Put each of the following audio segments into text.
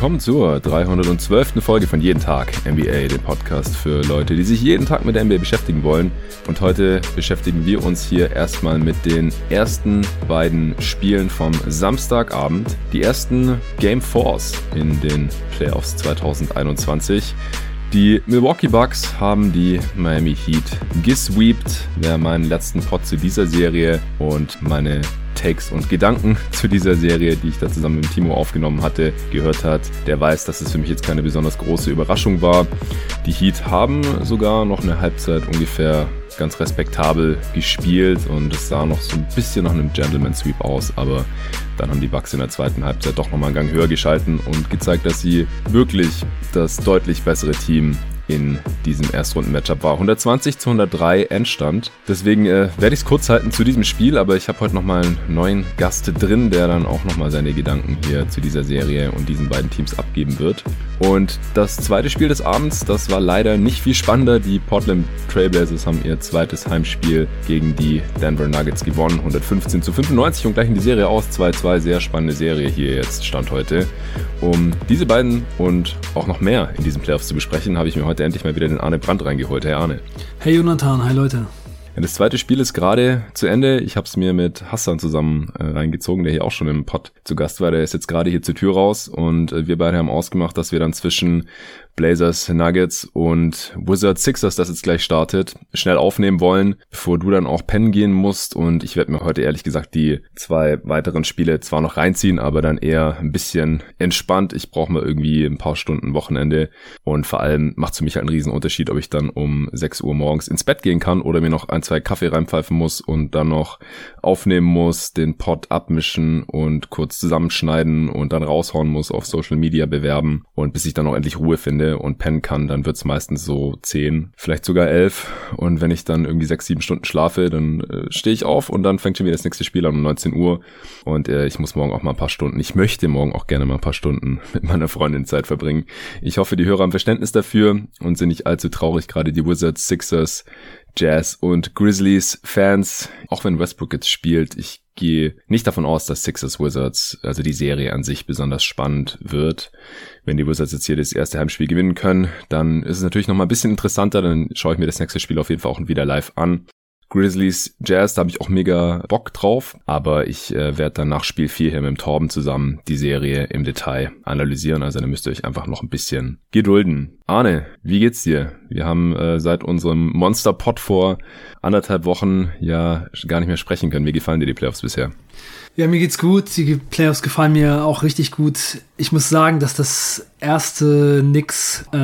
willkommen zur 312. Folge von Jeden Tag NBA, dem Podcast für Leute, die sich jeden Tag mit der NBA beschäftigen wollen. Und heute beschäftigen wir uns hier erstmal mit den ersten beiden Spielen vom Samstagabend. Die ersten Game Fours in den Playoffs 2021. Die Milwaukee Bucks haben die Miami Heat gesweept. Wer meinen letzten Pod zu dieser Serie und meine Takes und Gedanken zu dieser Serie, die ich da zusammen mit Timo aufgenommen hatte, gehört hat, der weiß, dass es für mich jetzt keine besonders große Überraschung war. Die Heat haben sogar noch eine Halbzeit ungefähr ganz respektabel gespielt und es sah noch so ein bisschen nach einem Gentleman Sweep aus, aber dann haben die Bucks in der zweiten Halbzeit doch nochmal einen Gang höher geschalten und gezeigt, dass sie wirklich das deutlich bessere Team in diesem Erstrunden-Matchup war. 120 zu 103 Endstand. Deswegen äh, werde ich es kurz halten zu diesem Spiel, aber ich habe heute nochmal einen neuen Gast drin, der dann auch nochmal seine Gedanken hier zu dieser Serie und diesen beiden Teams abgeben wird. Und das zweite Spiel des Abends, das war leider nicht viel spannender. Die Portland Trailblazers haben ihr zweites Heimspiel gegen die Denver Nuggets gewonnen. 115 zu 95 und gleichen die Serie aus. 2-2, sehr spannende Serie hier jetzt, Stand heute. Um diese beiden und auch noch mehr in diesen Playoffs zu besprechen, habe ich mir heute heute endlich mal wieder den Arne Brandt reingeholt. Hey Arne. Hey Jonathan, hi Leute. Ja, das zweite Spiel ist gerade zu Ende. Ich habe es mir mit Hassan zusammen äh, reingezogen, der hier auch schon im Pod zu Gast war. Der ist jetzt gerade hier zur Tür raus und äh, wir beide haben ausgemacht, dass wir dann zwischen Blazers, Nuggets und Wizards Sixers, das jetzt gleich startet, schnell aufnehmen wollen, bevor du dann auch pennen gehen musst. Und ich werde mir heute ehrlich gesagt die zwei weiteren Spiele zwar noch reinziehen, aber dann eher ein bisschen entspannt. Ich brauche mal irgendwie ein paar Stunden Wochenende. Und vor allem macht es für mich halt einen riesen Unterschied, ob ich dann um 6 Uhr morgens ins Bett gehen kann oder mir noch ein, zwei Kaffee reinpfeifen muss und dann noch aufnehmen muss, den Pod abmischen und kurz zusammenschneiden und dann raushauen muss, auf Social Media bewerben und bis ich dann auch endlich Ruhe finde und pennen kann, dann wird's meistens so zehn, vielleicht sogar elf. Und wenn ich dann irgendwie sechs, sieben Stunden schlafe, dann äh, stehe ich auf und dann fängt schon wieder das nächste Spiel an um 19 Uhr. Und äh, ich muss morgen auch mal ein paar Stunden, ich möchte morgen auch gerne mal ein paar Stunden mit meiner Freundin Zeit verbringen. Ich hoffe, die Hörer haben Verständnis dafür und sind nicht allzu traurig, gerade die Wizards, Sixers, Jazz und Grizzlies Fans, auch wenn Westbrook jetzt spielt, ich gehe nicht davon aus, dass Sixers Wizards, also die Serie an sich besonders spannend wird. Wenn die Wizards jetzt hier das erste Heimspiel gewinnen können, dann ist es natürlich noch mal ein bisschen interessanter, dann schaue ich mir das nächste Spiel auf jeden Fall auch wieder live an. Grizzlies Jazz, da habe ich auch mega Bock drauf, aber ich äh, werde dann nach Spiel 4 hier mit dem Torben zusammen die Serie im Detail analysieren, also da müsst ihr euch einfach noch ein bisschen gedulden. Arne, wie geht's dir? Wir haben äh, seit unserem Monster-Pod vor anderthalb Wochen ja gar nicht mehr sprechen können. Wie gefallen dir die Playoffs bisher? Ja, mir geht's gut. Die Playoffs gefallen mir auch richtig gut. Ich muss sagen, dass das erste Knicks äh,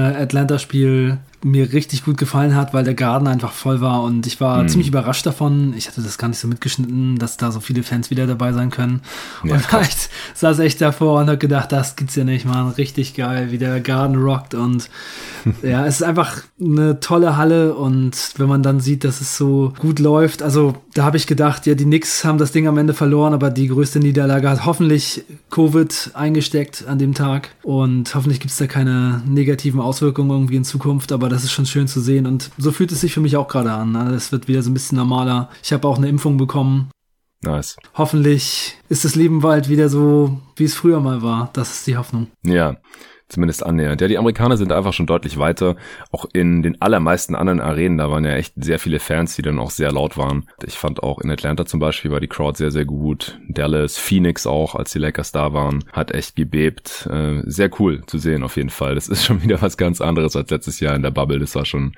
mir richtig gut gefallen hat, weil der Garten einfach voll war und ich war mhm. ziemlich überrascht davon. Ich hatte das gar nicht so mitgeschnitten, dass da so viele Fans wieder dabei sein können. Ja, und vielleicht saß echt davor und hab gedacht, das gibt's ja nicht, man. Richtig geil, wie der Garten rockt und ja, es ist einfach eine tolle Halle und wenn man dann sieht, dass es so gut läuft, also da habe ich gedacht, ja, die Knicks haben das Ding am Ende verloren, aber die größte Niederlage hat hoffentlich Covid eingesteckt an dem Tag und hoffentlich gibt's da keine negativen Auswirkungen irgendwie in Zukunft, aber das ist schon schön zu sehen und so fühlt es sich für mich auch gerade an. Ne? Es wird wieder so ein bisschen normaler. Ich habe auch eine Impfung bekommen. Nice. Hoffentlich ist das Leben bald wieder so, wie es früher mal war. Das ist die Hoffnung. Ja zumindest annähernd. Ja, die Amerikaner sind einfach schon deutlich weiter. Auch in den allermeisten anderen Arenen, da waren ja echt sehr viele Fans, die dann auch sehr laut waren. Ich fand auch in Atlanta zum Beispiel war die Crowd sehr, sehr gut. Dallas, Phoenix auch, als die Lakers da waren, hat echt gebebt. Äh, sehr cool zu sehen auf jeden Fall. Das ist schon wieder was ganz anderes als letztes Jahr in der Bubble. Das war schon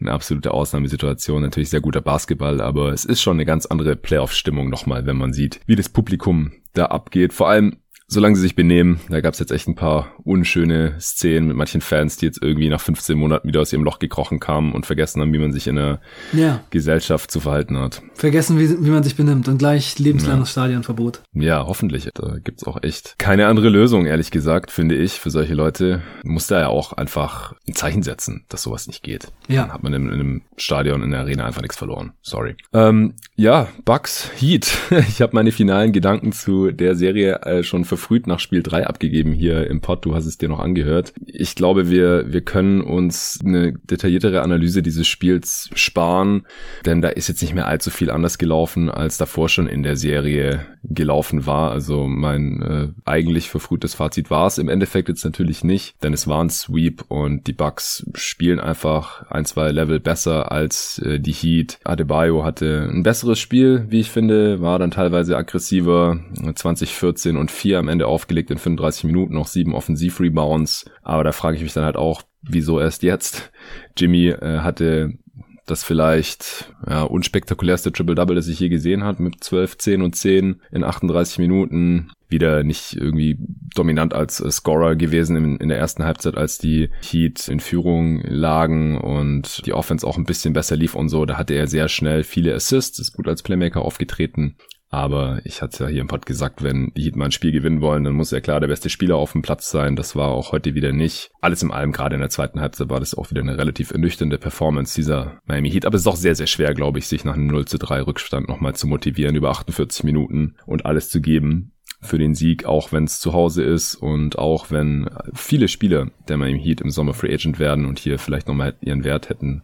eine absolute Ausnahmesituation. Natürlich sehr guter Basketball, aber es ist schon eine ganz andere Playoff-Stimmung nochmal, wenn man sieht, wie das Publikum da abgeht. Vor allem solange sie sich benehmen. Da gab es jetzt echt ein paar unschöne Szenen mit manchen Fans, die jetzt irgendwie nach 15 Monaten wieder aus ihrem Loch gekrochen kamen und vergessen haben, wie man sich in der ja. Gesellschaft zu verhalten hat. Vergessen, wie, wie man sich benimmt und gleich lebenslanges ja. Stadionverbot. Ja, hoffentlich. Da gibt's auch echt keine andere Lösung, ehrlich gesagt, finde ich. Für solche Leute muss da ja auch einfach ein Zeichen setzen, dass sowas nicht geht. Ja. Dann hat man in, in einem Stadion, in der Arena einfach nichts verloren. Sorry. Ähm, ja, Bugs, Heat. ich habe meine finalen Gedanken zu der Serie äh, schon für verfrüht nach Spiel 3 abgegeben hier im Pod. Du hast es dir noch angehört. Ich glaube, wir, wir können uns eine detailliertere Analyse dieses Spiels sparen, denn da ist jetzt nicht mehr allzu viel anders gelaufen, als davor schon in der Serie gelaufen war. Also mein äh, eigentlich verfrühtes Fazit war es im Endeffekt jetzt natürlich nicht, denn es war ein Sweep und die Bucks spielen einfach ein, zwei Level besser als äh, die Heat. Adebayo hatte ein besseres Spiel, wie ich finde, war dann teilweise aggressiver, 2014 und 4 am Ende aufgelegt in 35 Minuten, noch sieben Offensiv-Rebounds. Aber da frage ich mich dann halt auch, wieso erst jetzt? Jimmy äh, hatte das vielleicht ja, unspektakulärste Triple-Double, das ich je gesehen habe, mit 12, 10 und 10 in 38 Minuten. Wieder nicht irgendwie dominant als äh, Scorer gewesen in, in der ersten Halbzeit, als die Heat in Führung lagen und die Offense auch ein bisschen besser lief und so. Da hatte er sehr schnell viele Assists, ist gut als Playmaker aufgetreten. Aber ich hatte ja hier im Pod gesagt, wenn die Heat mal ein Spiel gewinnen wollen, dann muss ja klar der beste Spieler auf dem Platz sein. Das war auch heute wieder nicht. Alles in allem, gerade in der zweiten Halbzeit, war das auch wieder eine relativ ernüchternde Performance dieser Miami Heat. Aber es ist auch sehr, sehr schwer, glaube ich, sich nach einem 0 zu 3 Rückstand nochmal zu motivieren, über 48 Minuten und alles zu geben für den Sieg, auch wenn es zu Hause ist und auch wenn viele Spieler der Miami Heat im Sommer Free Agent werden und hier vielleicht nochmal ihren Wert hätten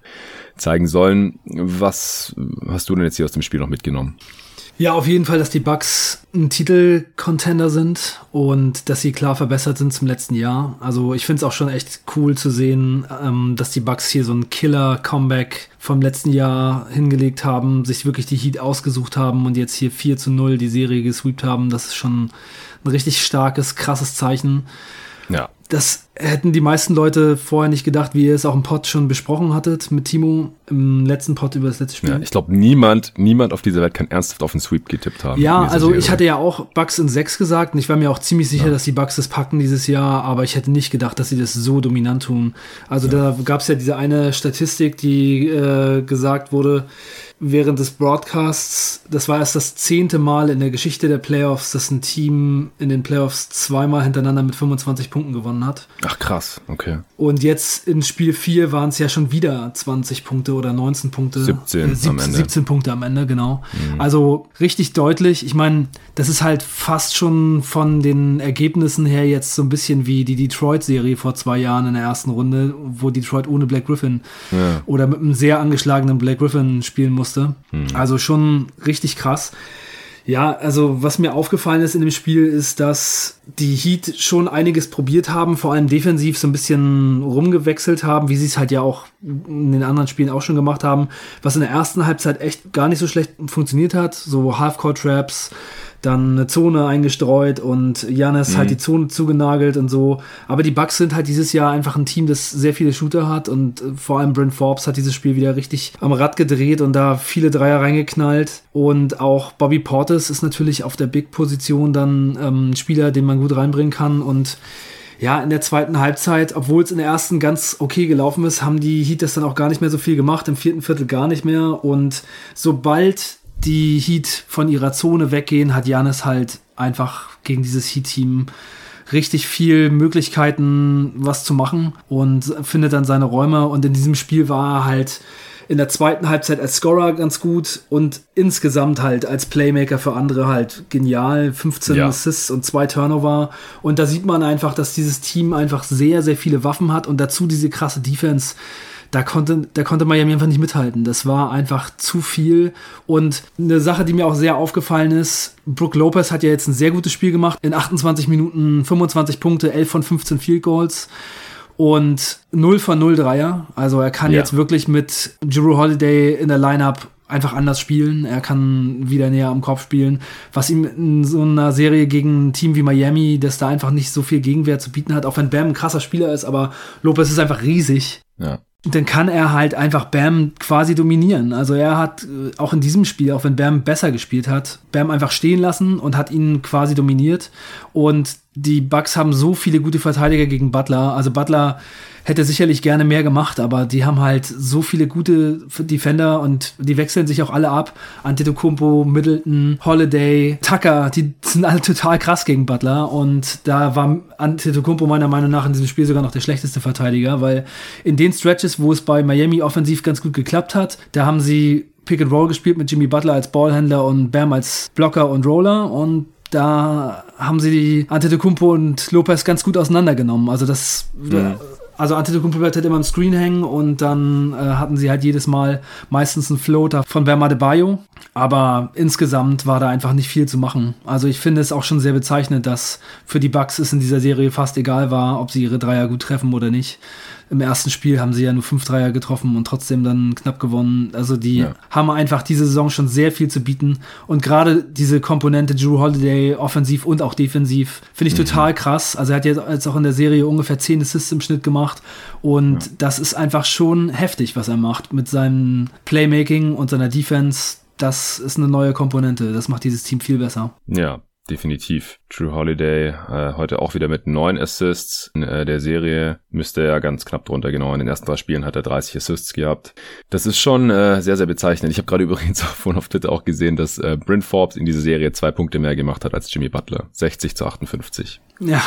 zeigen sollen. Was hast du denn jetzt hier aus dem Spiel noch mitgenommen? Ja, auf jeden Fall, dass die Bucks ein Titelcontender sind und dass sie klar verbessert sind zum letzten Jahr. Also ich finde es auch schon echt cool zu sehen, ähm, dass die Bucks hier so ein Killer-Comeback vom letzten Jahr hingelegt haben, sich wirklich die Heat ausgesucht haben und jetzt hier 4 zu 0 die Serie gesweept haben. Das ist schon ein richtig starkes, krasses Zeichen. Ja. Das hätten die meisten Leute vorher nicht gedacht, wie ihr es auch im Pod schon besprochen hattet mit Timo im letzten Pod über das letzte Spiel. Ja, ich glaube, niemand, niemand auf dieser Welt kann ernsthaft auf den Sweep getippt haben. Ja, also ich hatte ja auch Bugs in 6 gesagt und ich war mir auch ziemlich sicher, ja. dass die Bugs das packen dieses Jahr, aber ich hätte nicht gedacht, dass sie das so dominant tun. Also ja. da gab es ja diese eine Statistik, die äh, gesagt wurde, während des Broadcasts, das war erst das zehnte Mal in der Geschichte der Playoffs, dass ein Team in den Playoffs zweimal hintereinander mit 25 Punkten gewonnen hat. Ach krass, okay. Und jetzt in Spiel 4 waren es ja schon wieder 20 Punkte oder 19 Punkte. 17 äh, sieb, am Ende. 17 Punkte am Ende, genau. Mhm. Also richtig deutlich. Ich meine, das ist halt fast schon von den Ergebnissen her jetzt so ein bisschen wie die Detroit-Serie vor zwei Jahren in der ersten Runde, wo Detroit ohne Black Griffin ja. oder mit einem sehr angeschlagenen Black Griffin spielen musste musste. Mhm. Also schon richtig krass. Ja, also was mir aufgefallen ist in dem Spiel ist, dass die Heat schon einiges probiert haben, vor allem defensiv so ein bisschen rumgewechselt haben, wie sie es halt ja auch in den anderen Spielen auch schon gemacht haben, was in der ersten Halbzeit echt gar nicht so schlecht funktioniert hat. So Half-Court-Traps, dann eine Zone eingestreut und Janis mhm. halt die Zone zugenagelt und so. Aber die Bucks sind halt dieses Jahr einfach ein Team, das sehr viele Shooter hat und äh, vor allem Brent Forbes hat dieses Spiel wieder richtig am Rad gedreht und da viele Dreier reingeknallt. Und auch Bobby Portis ist natürlich auf der Big-Position dann ähm, ein Spieler, den man gut reinbringen kann und ja, in der zweiten Halbzeit, obwohl es in der ersten ganz okay gelaufen ist, haben die Heat das dann auch gar nicht mehr so viel gemacht, im vierten Viertel gar nicht mehr. Und sobald die Heat von ihrer Zone weggehen, hat Janis halt einfach gegen dieses Heat-Team richtig viel Möglichkeiten, was zu machen und findet dann seine Räume. Und in diesem Spiel war er halt in der zweiten Halbzeit als Scorer ganz gut und insgesamt halt als Playmaker für andere halt genial. 15 ja. Assists und zwei Turnover. Und da sieht man einfach, dass dieses Team einfach sehr, sehr viele Waffen hat und dazu diese krasse Defense da konnte, da konnte Miami einfach nicht mithalten. Das war einfach zu viel. Und eine Sache, die mir auch sehr aufgefallen ist, Brook Lopez hat ja jetzt ein sehr gutes Spiel gemacht. In 28 Minuten 25 Punkte, 11 von 15 Field Goals und 0 von 0 Dreier. Also er kann ja. jetzt wirklich mit Drew Holiday in der Lineup einfach anders spielen. Er kann wieder näher am Kopf spielen, was ihm in so einer Serie gegen ein Team wie Miami, das da einfach nicht so viel Gegenwehr zu bieten hat, auch wenn Bam ein krasser Spieler ist, aber Lopez ist einfach riesig. Ja dann kann er halt einfach Bam quasi dominieren. Also er hat äh, auch in diesem Spiel, auch wenn Bam besser gespielt hat, Bam einfach stehen lassen und hat ihn quasi dominiert. Und die Bucks haben so viele gute Verteidiger gegen Butler. Also Butler hätte sicherlich gerne mehr gemacht, aber die haben halt so viele gute Defender und die wechseln sich auch alle ab. Antetokounmpo, Middleton, Holiday, Tucker, die sind alle total krass gegen Butler und da war Antetokounmpo meiner Meinung nach in diesem Spiel sogar noch der schlechteste Verteidiger, weil in den Stretches, wo es bei Miami offensiv ganz gut geklappt hat, da haben sie Pick and Roll gespielt mit Jimmy Butler als Ballhändler und Bam als Blocker und Roller und da haben sie die Antetokounmpo und Lopez ganz gut auseinandergenommen. Also das, mhm. also Antetokounmpo bleibt halt immer im Screen hängen und dann äh, hatten sie halt jedes Mal meistens einen Floater von Verma de Bayo. Aber insgesamt war da einfach nicht viel zu machen. Also ich finde es auch schon sehr bezeichnend, dass für die Bucks es in dieser Serie fast egal war, ob sie ihre Dreier gut treffen oder nicht im ersten Spiel haben sie ja nur fünf Dreier getroffen und trotzdem dann knapp gewonnen. Also die ja. haben einfach diese Saison schon sehr viel zu bieten. Und gerade diese Komponente Drew Holiday, offensiv und auch defensiv, finde ich mhm. total krass. Also er hat jetzt auch in der Serie ungefähr zehn Assists im Schnitt gemacht. Und ja. das ist einfach schon heftig, was er macht mit seinem Playmaking und seiner Defense. Das ist eine neue Komponente. Das macht dieses Team viel besser. Ja, definitiv. True Holiday äh, heute auch wieder mit neun Assists in äh, der Serie. Müsste er ganz knapp drunter, genau. In den ersten drei Spielen hat er 30 Assists gehabt. Das ist schon äh, sehr, sehr bezeichnend. Ich habe gerade übrigens auch von auf Twitter auch gesehen, dass äh, Bryn Forbes in dieser Serie zwei Punkte mehr gemacht hat als Jimmy Butler. 60 zu 58. Ja.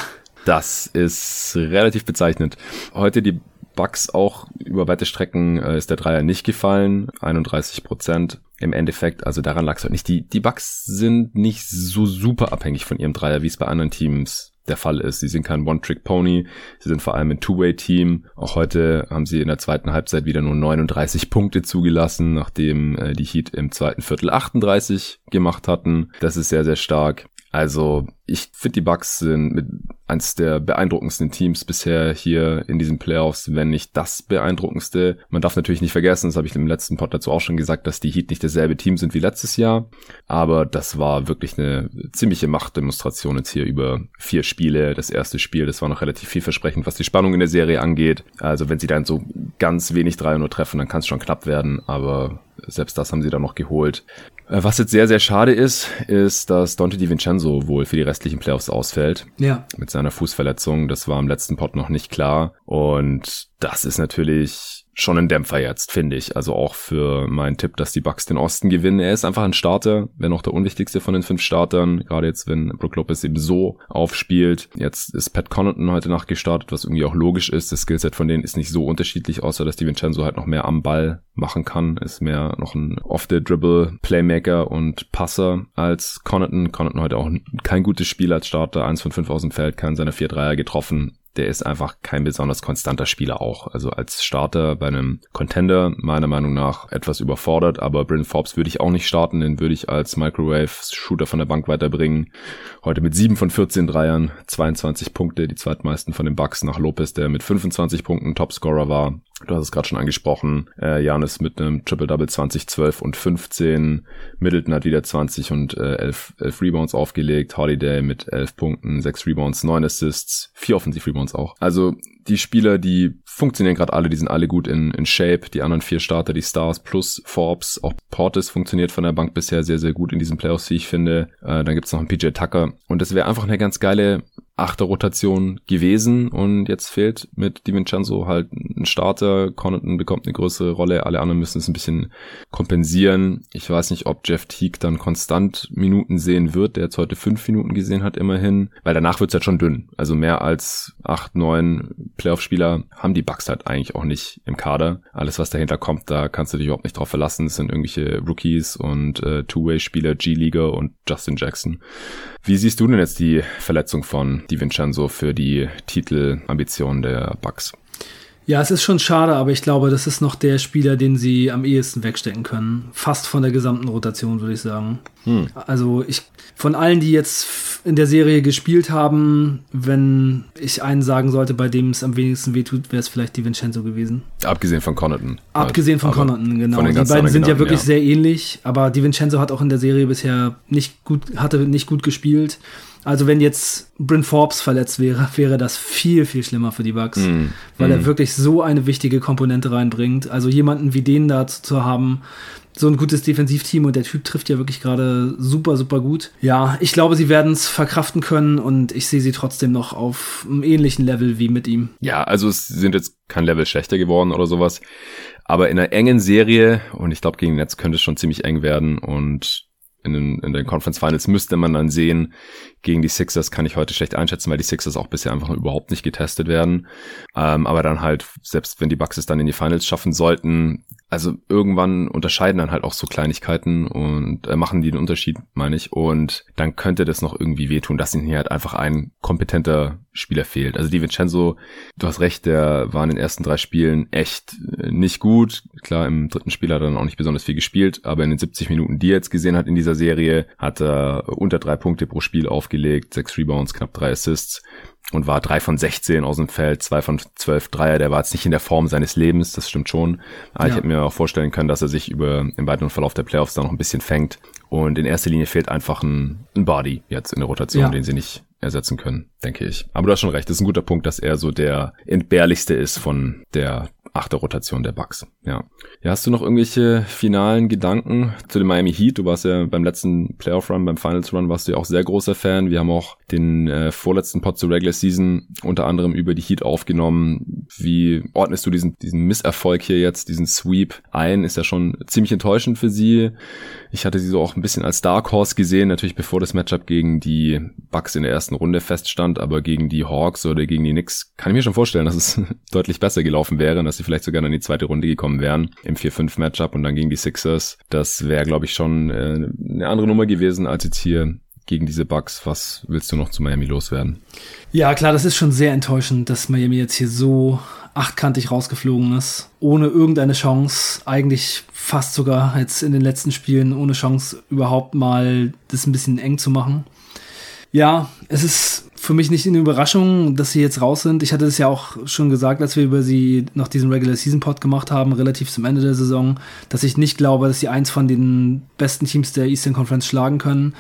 Das ist relativ bezeichnend. Heute die Bucks auch über weite Strecken äh, ist der Dreier nicht gefallen, 31 Prozent im Endeffekt. Also daran lag es halt nicht. Die, die Bucks sind nicht so super abhängig von ihrem Dreier, wie es bei anderen Teams der Fall ist. Sie sind kein One-Trick-Pony, sie sind vor allem ein Two-Way-Team. Auch heute haben sie in der zweiten Halbzeit wieder nur 39 Punkte zugelassen, nachdem äh, die Heat im zweiten Viertel 38 gemacht hatten. Das ist sehr, sehr stark. Also ich finde, die Bucks sind mit eins der beeindruckendsten Teams bisher hier in diesen Playoffs, wenn nicht das beeindruckendste. Man darf natürlich nicht vergessen, das habe ich im letzten Pod dazu auch schon gesagt, dass die Heat nicht dasselbe Team sind wie letztes Jahr. Aber das war wirklich eine ziemliche Machtdemonstration jetzt hier über vier Spiele. Das erste Spiel, das war noch relativ vielversprechend, was die Spannung in der Serie angeht. Also wenn sie dann so ganz wenig 3 nur treffen, dann kann es schon knapp werden. Aber selbst das haben sie dann noch geholt. Äh, was jetzt sehr, sehr schade ist, ist, dass Dante DiVincenzo wohl für die restlichen Playoffs ausfällt. Ja. Mit seiner Fußverletzung. Das war im letzten Pod noch nicht klar. Und das ist natürlich schon ein Dämpfer jetzt, finde ich. Also auch für meinen Tipp, dass die Bucks den Osten gewinnen. Er ist einfach ein Starter, wenn auch der unwichtigste von den fünf Startern. Gerade jetzt, wenn Brook Lopez eben so aufspielt. Jetzt ist Pat Connaughton heute Nacht gestartet, was irgendwie auch logisch ist. Das Skillset von denen ist nicht so unterschiedlich, außer dass die Vincenzo halt noch mehr am Ball machen kann. Ist mehr noch ein off-the-dribble Playmaker und Passer als Connaughton. Connaughton heute auch kein gutes Spiel als Starter. Eins von fünf aus dem Feld, keinen seiner vier Dreier getroffen der ist einfach kein besonders konstanter Spieler auch. Also als Starter bei einem Contender meiner Meinung nach etwas überfordert, aber Bryn Forbes würde ich auch nicht starten, den würde ich als Microwave-Shooter von der Bank weiterbringen. Heute mit 7 von 14 Dreiern, 22 Punkte, die zweitmeisten von den Bucks nach Lopez, der mit 25 Punkten Topscorer war. Du hast es gerade schon angesprochen. Äh, Janis mit einem Triple-Double 20, 12 und 15. Middleton hat wieder 20 und äh, 11, 11 Rebounds aufgelegt. Holiday mit 11 Punkten, 6 Rebounds, 9 Assists, 4 Offensiv-Rebounds auch. Also die Spieler, die funktionieren gerade alle, die sind alle gut in, in Shape. Die anderen vier Starter, die Stars plus Forbes, auch Portis funktioniert von der Bank bisher sehr, sehr gut in diesen Playoffs, wie ich finde. Äh, dann gibt's noch einen PJ Tucker. Und das wäre einfach eine ganz geile Achterrotation gewesen und jetzt fehlt mit DiVincenzo halt ein Starter. Connaughton bekommt eine größere Rolle, alle anderen müssen es ein bisschen kompensieren. Ich weiß nicht, ob Jeff Teague dann konstant Minuten sehen wird, der jetzt heute fünf Minuten gesehen hat immerhin, weil danach wird's halt schon dünn. Also mehr als acht, neun Playoff-Spieler haben die Bucks halt eigentlich auch nicht im Kader. Alles, was dahinter kommt, da kannst du dich überhaupt nicht drauf verlassen. Es sind irgendwelche Rookies und äh, Two-Way-Spieler, G-Liga und Justin Jackson. Wie siehst du denn jetzt die Verletzung von Di Vincenzo für die Titelambitionen der Bucks? Ja, es ist schon schade, aber ich glaube, das ist noch der Spieler, den sie am ehesten wegstecken können. Fast von der gesamten Rotation, würde ich sagen. Hm. Also ich, von allen, die jetzt in der Serie gespielt haben, wenn ich einen sagen sollte, bei dem es am wenigsten wehtut, wäre es vielleicht die Vincenzo gewesen. Abgesehen von Connaughton. Abgesehen von Connaughton, genau. Von die beiden sind ja wirklich ja. sehr ähnlich, aber die Vincenzo hat auch in der Serie bisher nicht gut, hatte nicht gut gespielt. Also wenn jetzt Bryn Forbes verletzt wäre, wäre das viel, viel schlimmer für die Bucks, mm. weil mm. er wirklich so eine wichtige Komponente reinbringt. Also jemanden wie den da zu haben, so ein gutes Defensivteam und der Typ trifft ja wirklich gerade super, super gut. Ja, ich glaube, sie werden es verkraften können und ich sehe sie trotzdem noch auf einem ähnlichen Level wie mit ihm. Ja, also es sind jetzt kein Level schlechter geworden oder sowas. Aber in einer engen Serie, und ich glaube, gegen Netz könnte es schon ziemlich eng werden und in den, in den Conference Finals müsste man dann sehen, gegen die Sixers kann ich heute schlecht einschätzen, weil die Sixers auch bisher einfach überhaupt nicht getestet werden. Ähm, aber dann halt, selbst wenn die Bucks es dann in die Finals schaffen sollten, also irgendwann unterscheiden dann halt auch so Kleinigkeiten und äh, machen die den Unterschied, meine ich. Und dann könnte das noch irgendwie wehtun, dass ihnen hier halt einfach ein kompetenter Spieler fehlt. Also Di Vincenzo, du hast recht, der war in den ersten drei Spielen echt äh, nicht gut. Klar, im dritten Spiel hat er dann auch nicht besonders viel gespielt, aber in den 70 Minuten, die er jetzt gesehen hat in dieser Serie, hat er unter drei Punkte pro Spiel aufgelegt, sechs Rebounds, knapp drei Assists und war drei von 16 aus dem Feld, zwei von zwölf Dreier. Der war jetzt nicht in der Form seines Lebens, das stimmt schon. Aber ja. ich hätte mir auch vorstellen können, dass er sich über im weiteren Verlauf der Playoffs da noch ein bisschen fängt. Und in erster Linie fehlt einfach ein, ein Body jetzt in der Rotation, ja. den sie nicht ersetzen können, denke ich. Aber du hast schon recht, das ist ein guter Punkt, dass er so der entbehrlichste ist von der achte Rotation der Bucks. Ja. ja. Hast du noch irgendwelche finalen Gedanken zu dem Miami Heat? Du warst ja beim letzten Playoff Run, beim Finals Run warst du ja auch sehr großer Fan. Wir haben auch den äh, vorletzten Pod zur Regular Season unter anderem über die Heat aufgenommen. Wie ordnest du diesen, diesen Misserfolg hier jetzt, diesen Sweep ein? Ist ja schon ziemlich enttäuschend für sie. Ich hatte sie so auch ein bisschen als Dark Horse gesehen, natürlich bevor das Matchup gegen die Bucks in der ersten Runde feststand, aber gegen die Hawks oder gegen die Knicks kann ich mir schon vorstellen, dass es deutlich besser gelaufen wäre, dass sie vielleicht sogar in die zweite Runde gekommen wären im 4-5 Matchup und dann gegen die Sixers. Das wäre, glaube ich, schon äh, eine andere Nummer gewesen als jetzt hier gegen diese Bucks. Was willst du noch zu Miami loswerden? Ja, klar, das ist schon sehr enttäuschend, dass Miami jetzt hier so achtkantig rausgeflogen ist, ohne irgendeine Chance, eigentlich fast sogar jetzt in den letzten Spielen ohne Chance überhaupt mal das ein bisschen eng zu machen. Ja, es ist für mich nicht eine Überraschung, dass sie jetzt raus sind. Ich hatte es ja auch schon gesagt, als wir über sie noch diesen Regular Season Pod gemacht haben, relativ zum Ende der Saison, dass ich nicht glaube, dass sie eins von den besten Teams der Eastern Conference schlagen können.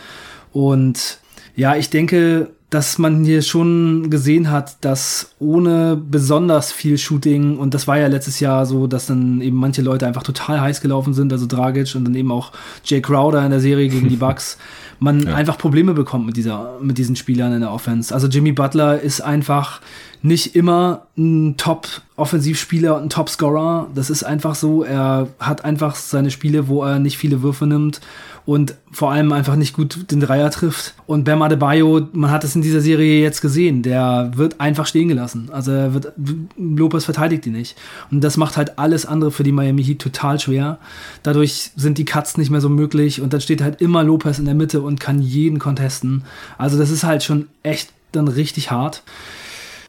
Und ja, ich denke, dass man hier schon gesehen hat, dass ohne besonders viel Shooting, und das war ja letztes Jahr so, dass dann eben manche Leute einfach total heiß gelaufen sind, also Dragic und dann eben auch Jay Crowder in der Serie gegen die Bucks, man ja. einfach Probleme bekommt mit dieser, mit diesen Spielern in der Offense. Also Jimmy Butler ist einfach nicht immer ein Top-Offensivspieler und ein Top-Scorer. Das ist einfach so. Er hat einfach seine Spiele, wo er nicht viele Würfe nimmt und vor allem einfach nicht gut den Dreier trifft. Und Bam Adebayo, man hat es in dieser Serie jetzt gesehen, der wird einfach stehen gelassen. Also er wird, Lopez verteidigt ihn nicht. Und das macht halt alles andere für die Miami Heat total schwer. Dadurch sind die Cuts nicht mehr so möglich und dann steht halt immer Lopez in der Mitte und kann jeden contesten. Also das ist halt schon echt dann richtig hart.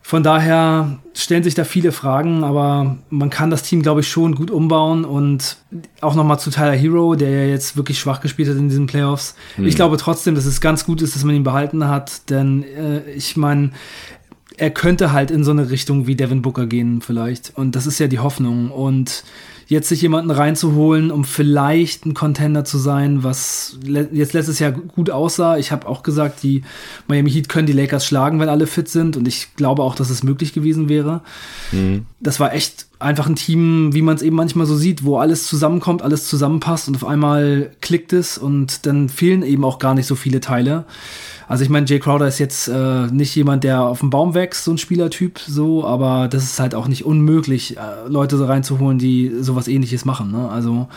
Von daher stellen sich da viele Fragen, aber man kann das Team, glaube ich, schon gut umbauen und auch nochmal zu Tyler Hero, der ja jetzt wirklich schwach gespielt hat in diesen Playoffs. Hm. Ich glaube trotzdem, dass es ganz gut ist, dass man ihn behalten hat, denn äh, ich meine, er könnte halt in so eine Richtung wie Devin Booker gehen vielleicht und das ist ja die Hoffnung und jetzt sich jemanden reinzuholen, um vielleicht ein Contender zu sein, was le jetzt letztes Jahr gut aussah. Ich habe auch gesagt, die Miami Heat können die Lakers schlagen, wenn alle fit sind. Und ich glaube auch, dass es möglich gewesen wäre. Mhm. Das war echt einfach ein Team, wie man es eben manchmal so sieht, wo alles zusammenkommt, alles zusammenpasst und auf einmal klickt es und dann fehlen eben auch gar nicht so viele Teile. Also ich meine, Jay Crowder ist jetzt äh, nicht jemand, der auf dem Baum wächst, so ein Spielertyp, so, aber das ist halt auch nicht unmöglich, äh, Leute so reinzuholen, die sowas ähnliches machen. Ne? Also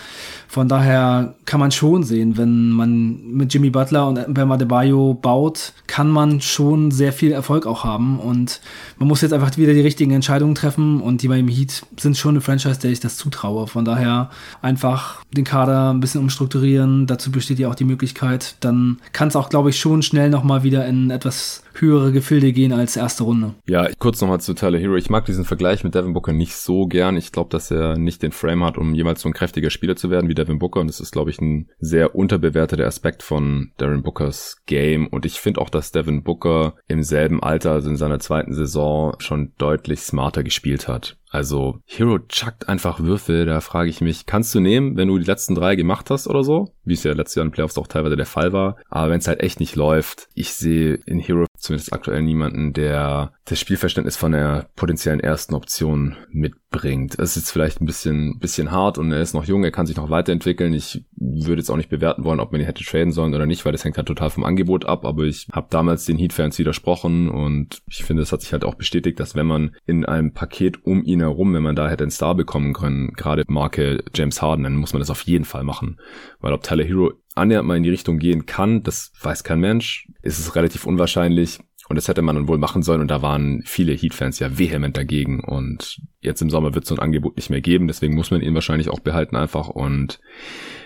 von daher kann man schon sehen, wenn man mit Jimmy Butler und Bam Adebayo baut, kann man schon sehr viel Erfolg auch haben. Und man muss jetzt einfach wieder die richtigen Entscheidungen treffen. Und die Miami Heat sind schon eine Franchise, der ich das zutraue. Von daher einfach den Kader ein bisschen umstrukturieren. Dazu besteht ja auch die Möglichkeit. Dann kann es auch, glaube ich, schon schnell nochmal wieder in etwas höhere Gefilde gehen als erste Runde. Ja, kurz nochmal zu Tyler Hero. Ich mag diesen Vergleich mit Devin Booker nicht so gern. Ich glaube, dass er nicht den Frame hat, um jemals so ein kräftiger Spieler zu werden wie Devin Booker. Und das ist, glaube ich, ein sehr unterbewerteter Aspekt von Devin Bookers Game. Und ich finde auch, dass Devin Booker im selben Alter, also in seiner zweiten Saison, schon deutlich smarter gespielt hat. Also Hero chuckt einfach Würfel, da frage ich mich, kannst du nehmen, wenn du die letzten drei gemacht hast oder so? Wie es ja letztes Jahr in Playoffs auch teilweise der Fall war. Aber wenn es halt echt nicht läuft, ich sehe in Hero zumindest aktuell niemanden, der das Spielverständnis von der potenziellen ersten Option mitbringt. Es ist vielleicht ein bisschen, bisschen hart und er ist noch jung, er kann sich noch weiterentwickeln. Ich würde jetzt auch nicht bewerten wollen, ob man ihn hätte traden sollen oder nicht, weil das hängt halt total vom Angebot ab. Aber ich habe damals den Heat-Fans widersprochen und ich finde, es hat sich halt auch bestätigt, dass wenn man in einem Paket um ihn herum, wenn man da hätte einen Star bekommen können, gerade Marke James Harden, dann muss man das auf jeden Fall machen. Weil ob Tyler Hero annähernd mal in die Richtung gehen kann, das weiß kein Mensch. Ist es relativ unwahrscheinlich. Und das hätte man dann wohl machen sollen und da waren viele Heat-Fans ja vehement dagegen und jetzt im Sommer wird so ein Angebot nicht mehr geben, deswegen muss man ihn wahrscheinlich auch behalten einfach und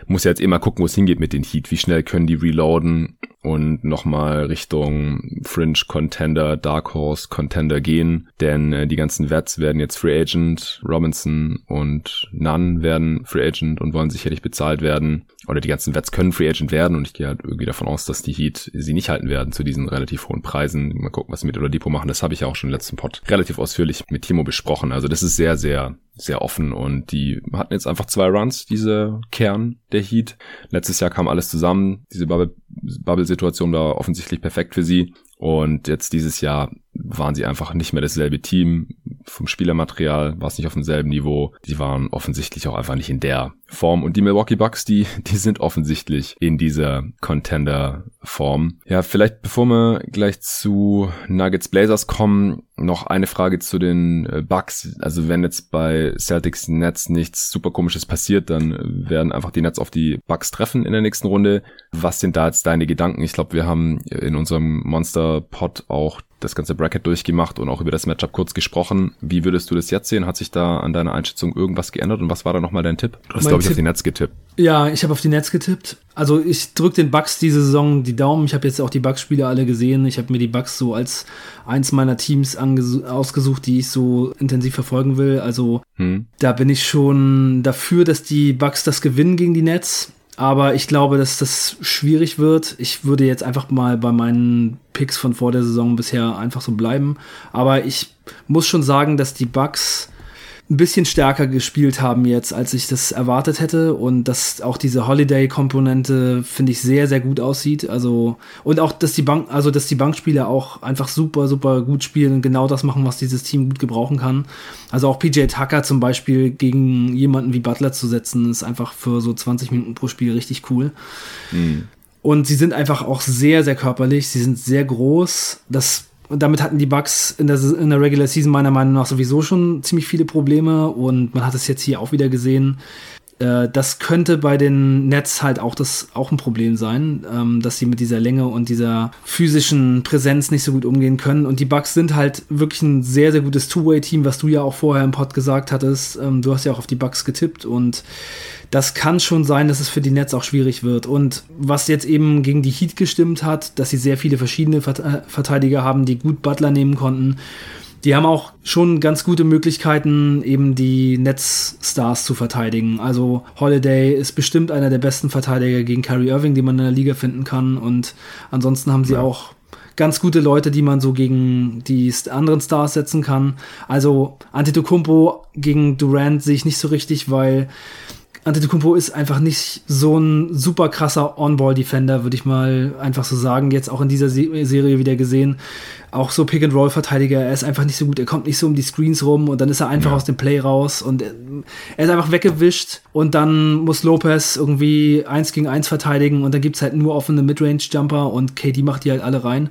muss jetzt immer gucken, wo es hingeht mit den Heat. Wie schnell können die reloaden und nochmal Richtung Fringe Contender, Dark Horse Contender gehen. Denn äh, die ganzen Vets werden jetzt Free Agent, Robinson und Nunn werden Free Agent und wollen sicherlich bezahlt werden. Oder die ganzen Vets können Free Agent werden und ich gehe halt irgendwie davon aus, dass die Heat sie nicht halten werden zu diesen relativ hohen Preisen. Mal gucken, was sie mit oder Depot machen. Das habe ich ja auch schon im letzten Pod relativ ausführlich mit Timo besprochen. Also das ist sehr, sehr sehr offen und die hatten jetzt einfach zwei Runs, diese Kern der Heat. Letztes Jahr kam alles zusammen. Diese Bubble-Situation war offensichtlich perfekt für sie. Und jetzt dieses Jahr waren sie einfach nicht mehr dasselbe Team. Vom Spielermaterial war es nicht auf demselben Niveau. Die waren offensichtlich auch einfach nicht in der Form. Und die Milwaukee Bucks, die, die sind offensichtlich in dieser Contender-Form. Ja, vielleicht bevor wir gleich zu Nuggets Blazers kommen, noch eine Frage zu den äh, Bucks. Also wenn jetzt bei Celtics Nets nichts super komisches passiert, dann werden einfach die Nets auf die Bucks treffen in der nächsten Runde. Was sind da jetzt deine Gedanken? Ich glaube, wir haben in unserem Monster-Pod auch das ganze Bracket durchgemacht und auch über das Matchup kurz gesprochen. Wie würdest du das jetzt sehen? Hat sich da an deiner Einschätzung irgendwas geändert und was war da nochmal dein Tipp? Du hast, glaube ich, auf die Nets getippt. Ja, ich habe auf die Nets getippt. Also ich drücke den Bucks diese Saison die Daumen. Ich habe jetzt auch die Bucks-Spiele alle gesehen. Ich habe mir die Bucks so als eins meiner Teams ausgesucht, die ich so intensiv verfolgen will. Also hm. da bin ich schon dafür, dass die Bucks das gewinnen gegen die Nets. Aber ich glaube, dass das schwierig wird. Ich würde jetzt einfach mal bei meinen Picks von vor der Saison bisher einfach so bleiben. Aber ich muss schon sagen, dass die Bucks ein bisschen stärker gespielt haben jetzt, als ich das erwartet hätte. Und dass auch diese Holiday-Komponente, finde ich, sehr, sehr gut aussieht. Also, und auch, dass die Bank, also dass die Bankspieler auch einfach super, super gut spielen und genau das machen, was dieses Team gut gebrauchen kann. Also auch PJ Tucker zum Beispiel gegen jemanden wie Butler zu setzen, ist einfach für so 20 Minuten pro Spiel richtig cool. Mhm. Und sie sind einfach auch sehr, sehr körperlich. Sie sind sehr groß. Das und damit hatten die Bucks in der, in der Regular Season meiner Meinung nach sowieso schon ziemlich viele Probleme und man hat es jetzt hier auch wieder gesehen. Äh, das könnte bei den Nets halt auch das auch ein Problem sein, ähm, dass sie mit dieser Länge und dieser physischen Präsenz nicht so gut umgehen können. Und die Bucks sind halt wirklich ein sehr, sehr gutes Two-Way-Team, was du ja auch vorher im Pod gesagt hattest. Ähm, du hast ja auch auf die Bucks getippt und das kann schon sein, dass es für die Nets auch schwierig wird. Und was jetzt eben gegen die Heat gestimmt hat, dass sie sehr viele verschiedene Verteidiger haben, die gut Butler nehmen konnten. Die haben auch schon ganz gute Möglichkeiten, eben die Netzstars zu verteidigen. Also Holiday ist bestimmt einer der besten Verteidiger gegen Kyrie Irving, die man in der Liga finden kann. Und ansonsten haben sie ja. auch ganz gute Leute, die man so gegen die anderen Stars setzen kann. Also Antetokounmpo gegen Durant sehe ich nicht so richtig, weil Antetokounmpo ist einfach nicht so ein super krasser On-Ball-Defender, würde ich mal einfach so sagen. Jetzt auch in dieser Se Serie wieder gesehen. Auch so Pick-and-Roll-Verteidiger. Er ist einfach nicht so gut. Er kommt nicht so um die Screens rum und dann ist er einfach ja. aus dem Play raus und er ist einfach weggewischt und dann muss Lopez irgendwie eins gegen eins verteidigen und dann gibt es halt nur offene Midrange-Jumper und KD macht die halt alle rein.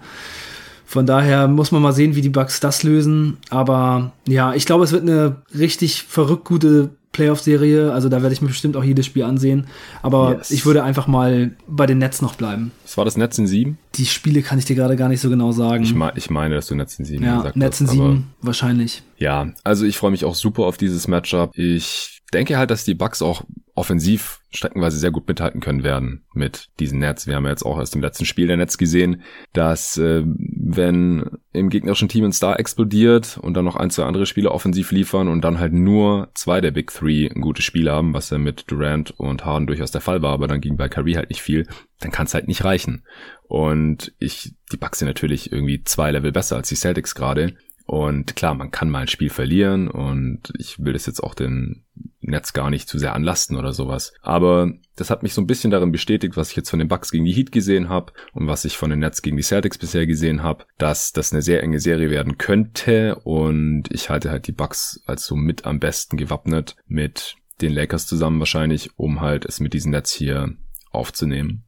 Von daher muss man mal sehen, wie die Bugs das lösen. Aber ja, ich glaube, es wird eine richtig verrückt gute Playoff-Serie. Also da werde ich mir bestimmt auch jedes Spiel ansehen. Aber yes. ich würde einfach mal bei den Nets noch bleiben. Was war das Netz in sieben? Die Spiele kann ich dir gerade gar nicht so genau sagen. Ich, mein, ich meine, dass du Netz in sieben ja, gesagt Netz in sieben, wahrscheinlich. Ja, also ich freue mich auch super auf dieses Matchup. Ich denke halt, dass die Bucks auch offensiv streckenweise sehr gut mithalten können werden mit diesen Nets. Wir haben ja jetzt auch erst im letzten Spiel der Nets gesehen, dass äh, wenn im gegnerischen Team ein Star explodiert und dann noch ein, zwei andere Spieler offensiv liefern und dann halt nur zwei der Big Three ein gutes Spiel haben, was ja mit Durant und Harden durchaus der Fall war, aber dann ging bei Kyrie halt nicht viel, dann kann es halt nicht reichen. Und ich, die Bucks sind natürlich irgendwie zwei Level besser als die Celtics gerade. Und klar, man kann mal ein Spiel verlieren und ich will das jetzt auch den Netz gar nicht zu sehr anlasten oder sowas. Aber das hat mich so ein bisschen darin bestätigt, was ich jetzt von den Bucks gegen die Heat gesehen habe und was ich von den Nets gegen die Celtics bisher gesehen habe, dass das eine sehr enge Serie werden könnte und ich halte halt die Bucks als so mit am besten gewappnet mit den Lakers zusammen wahrscheinlich, um halt es mit diesen Nets hier aufzunehmen.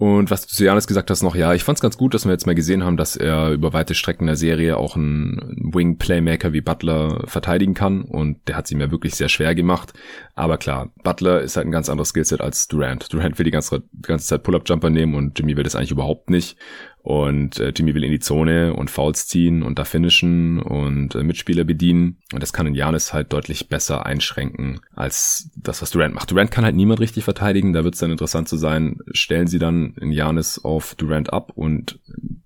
Und was du zu Janis gesagt hast noch, ja, ich fand's ganz gut, dass wir jetzt mal gesehen haben, dass er über weite Strecken der Serie auch einen Wing-Playmaker wie Butler verteidigen kann. Und der hat es ihm ja wirklich sehr schwer gemacht. Aber klar, Butler ist halt ein ganz anderes Skillset als Durant. Durant will die ganze, ganze Zeit Pull-Up-Jumper nehmen und Jimmy will das eigentlich überhaupt nicht. Und äh, Jimmy will in die Zone und Fouls ziehen und da finishen und äh, Mitspieler bedienen. Und das kann in Janis halt deutlich besser einschränken als das, was Durant macht. Durant kann halt niemand richtig verteidigen. Da wird es dann interessant zu sein, stellen sie dann in Janis auf Durant ab und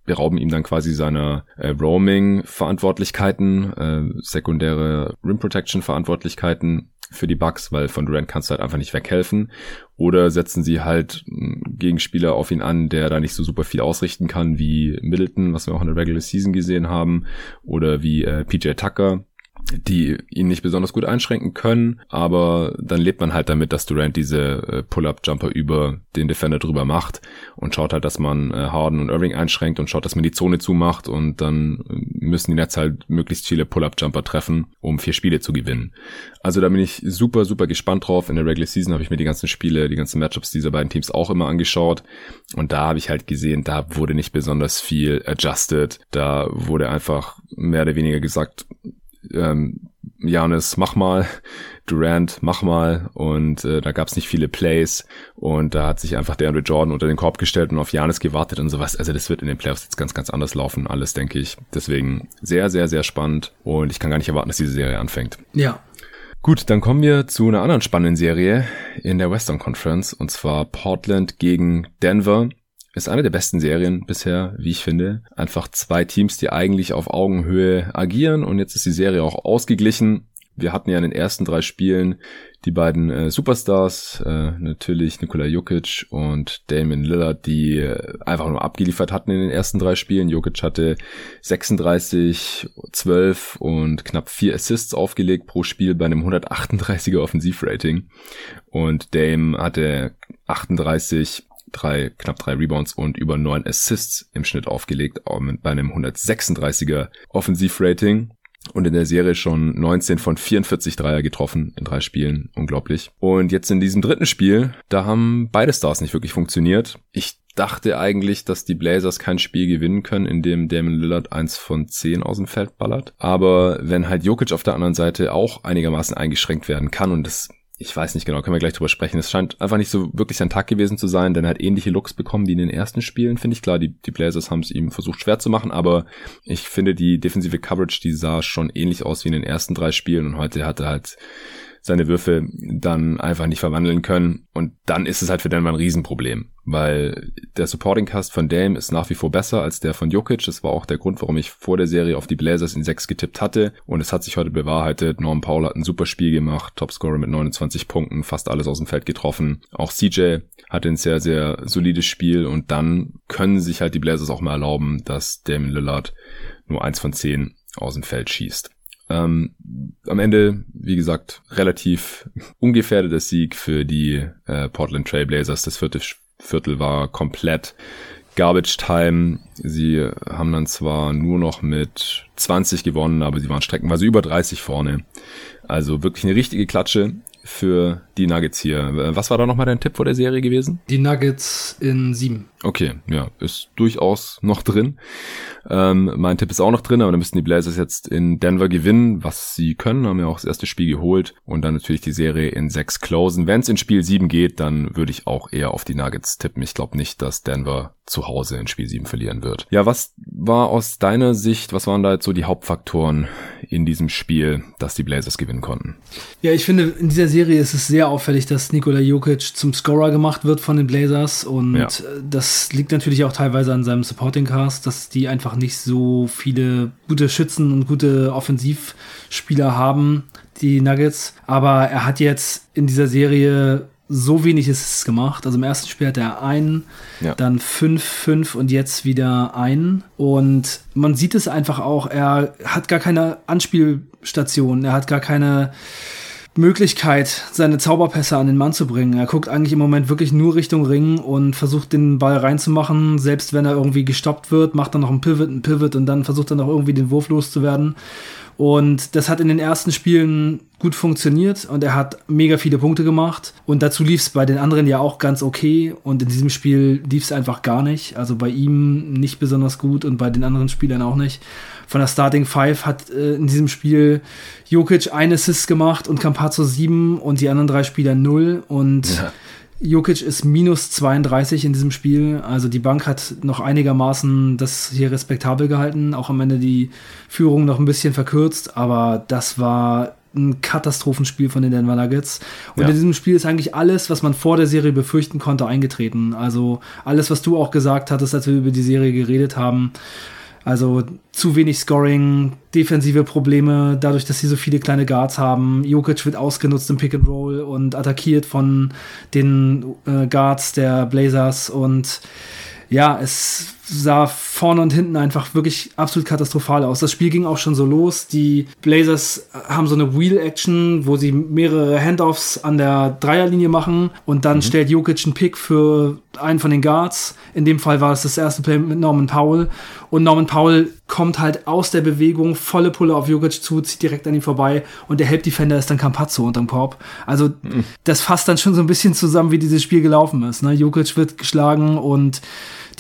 berauben ihm dann quasi seiner äh, Roaming-Verantwortlichkeiten, äh, sekundäre Rim Protection-Verantwortlichkeiten für die Bugs, weil von Durant kannst du halt einfach nicht weghelfen. Oder setzen sie halt einen Gegenspieler auf ihn an, der da nicht so super viel ausrichten kann, wie Middleton, was wir auch in der Regular Season gesehen haben, oder wie äh, PJ Tucker, die ihn nicht besonders gut einschränken können, aber dann lebt man halt damit, dass Durant diese äh, Pull-Up-Jumper über den Defender drüber macht und schaut halt, dass man äh, Harden und Irving einschränkt und schaut, dass man die Zone zumacht und dann äh, müssen die Nets halt möglichst viele Pull-Up-Jumper treffen, um vier Spiele zu gewinnen. Also da bin ich super, super gespannt drauf. In der Regular Season habe ich mir die ganzen Spiele, die ganzen Matchups dieser beiden Teams auch immer angeschaut und da habe ich halt gesehen, da wurde nicht besonders viel adjusted. Da wurde einfach mehr oder weniger gesagt, ähm, Janis, mach mal, Durant, mach mal und äh, da gab es nicht viele Plays und da hat sich einfach der Andrew Jordan unter den Korb gestellt und auf Janis gewartet und sowas. Also das wird in den Playoffs jetzt ganz, ganz anders laufen, alles denke ich. Deswegen sehr, sehr, sehr spannend und ich kann gar nicht erwarten, dass diese Serie anfängt. Ja. Gut, dann kommen wir zu einer anderen spannenden Serie in der Western Conference und zwar Portland gegen Denver ist eine der besten Serien bisher, wie ich finde. Einfach zwei Teams, die eigentlich auf Augenhöhe agieren und jetzt ist die Serie auch ausgeglichen. Wir hatten ja in den ersten drei Spielen die beiden äh, Superstars, äh, natürlich Nikola Jokic und Damon Lillard, die äh, einfach nur abgeliefert hatten in den ersten drei Spielen. Jokic hatte 36, 12 und knapp vier Assists aufgelegt pro Spiel bei einem 138er Offensivrating. Und Dame hatte 38, drei, knapp drei Rebounds und über neun Assists im Schnitt aufgelegt, bei einem 136er Offensivrating. Und in der Serie schon 19 von 44 Dreier getroffen in drei Spielen. Unglaublich. Und jetzt in diesem dritten Spiel, da haben beide Stars nicht wirklich funktioniert. Ich dachte eigentlich, dass die Blazers kein Spiel gewinnen können, in dem Damon Lillard eins von zehn aus dem Feld ballert. Aber wenn halt Jokic auf der anderen Seite auch einigermaßen eingeschränkt werden kann und das ich weiß nicht genau, können wir gleich drüber sprechen. Es scheint einfach nicht so wirklich sein Tag gewesen zu sein, denn er hat ähnliche Looks bekommen wie in den ersten Spielen, finde ich. Klar, die, die Blazers haben es ihm versucht schwer zu machen, aber ich finde die defensive Coverage, die sah schon ähnlich aus wie in den ersten drei Spielen und heute hat er halt seine Würfe dann einfach nicht verwandeln können. Und dann ist es halt für Denver ein Riesenproblem, weil der Supporting Cast von Dame ist nach wie vor besser als der von Jokic. Das war auch der Grund, warum ich vor der Serie auf die Blazers in 6 getippt hatte. Und es hat sich heute bewahrheitet. Norm Paul hat ein super Spiel gemacht, Topscorer mit 29 Punkten, fast alles aus dem Feld getroffen. Auch CJ hatte ein sehr, sehr solides Spiel und dann können sich halt die Blazers auch mal erlauben, dass Damon Lillard nur eins von zehn aus dem Feld schießt. Ähm, am Ende, wie gesagt, relativ ungefährdeter Sieg für die äh, Portland Trailblazers. Das vierte Viertel war komplett Garbage Time. Sie haben dann zwar nur noch mit 20 gewonnen, aber sie waren streckenweise über 30 vorne. Also wirklich eine richtige Klatsche für die Nuggets hier. Was war da nochmal dein Tipp vor der Serie gewesen? Die Nuggets in sieben. Okay, ja, ist durchaus noch drin. Ähm, mein Tipp ist auch noch drin, aber dann müssten die Blazers jetzt in Denver gewinnen, was sie können, haben ja auch das erste Spiel geholt und dann natürlich die Serie in sechs closen. Wenn es in Spiel sieben geht, dann würde ich auch eher auf die Nuggets tippen. Ich glaube nicht, dass Denver zu Hause in Spiel sieben verlieren wird. Ja, was war aus deiner Sicht, was waren da jetzt so die Hauptfaktoren in diesem Spiel, dass die Blazers gewinnen konnten? Ja, ich finde, in dieser Serie ist es sehr auffällig, dass Nikola Jokic zum Scorer gemacht wird von den Blazers und ja. das liegt natürlich auch teilweise an seinem Supporting Cast, dass die einfach nicht so viele gute Schützen und gute Offensivspieler haben, die Nuggets. Aber er hat jetzt in dieser Serie so wenig ist gemacht. Also im ersten Spiel hat er einen, ja. dann fünf, fünf und jetzt wieder einen. Und man sieht es einfach auch, er hat gar keine Anspielstation, er hat gar keine Möglichkeit, seine Zauberpässe an den Mann zu bringen. Er guckt eigentlich im Moment wirklich nur Richtung Ring und versucht den Ball reinzumachen. Selbst wenn er irgendwie gestoppt wird, macht er noch einen Pivot, einen Pivot und dann versucht er noch irgendwie den Wurf loszuwerden. Und das hat in den ersten Spielen gut funktioniert und er hat mega viele Punkte gemacht. Und dazu lief es bei den anderen ja auch ganz okay. Und in diesem Spiel lief es einfach gar nicht. Also bei ihm nicht besonders gut und bei den anderen Spielern auch nicht. Von der Starting Five hat äh, in diesem Spiel Jokic ein Assist gemacht und Campazzo sieben und die anderen drei Spieler null. Und ja Jokic ist minus 32 in diesem Spiel. Also die Bank hat noch einigermaßen das hier respektabel gehalten. Auch am Ende die Führung noch ein bisschen verkürzt. Aber das war ein Katastrophenspiel von den Denver Nuggets. Und ja. in diesem Spiel ist eigentlich alles, was man vor der Serie befürchten konnte, eingetreten. Also alles, was du auch gesagt hattest, als wir über die Serie geredet haben. Also zu wenig Scoring, defensive Probleme, dadurch, dass sie so viele kleine Guards haben. Jokic wird ausgenutzt im Pick and Roll und attackiert von den äh, Guards der Blazers und ja, es sah vorne und hinten einfach wirklich absolut katastrophal aus. Das Spiel ging auch schon so los. Die Blazers haben so eine Wheel-Action, wo sie mehrere Handoffs an der Dreierlinie machen und dann mhm. stellt Jokic einen Pick für einen von den Guards. In dem Fall war es das erste Play mit Norman Powell und Norman Powell kommt halt aus der Bewegung, volle Pulle auf Jokic zu, zieht direkt an ihm vorbei und der Help-Defender ist dann Campazzo unterm Korb. Also mhm. das fasst dann schon so ein bisschen zusammen, wie dieses Spiel gelaufen ist. Ne? Jokic wird geschlagen und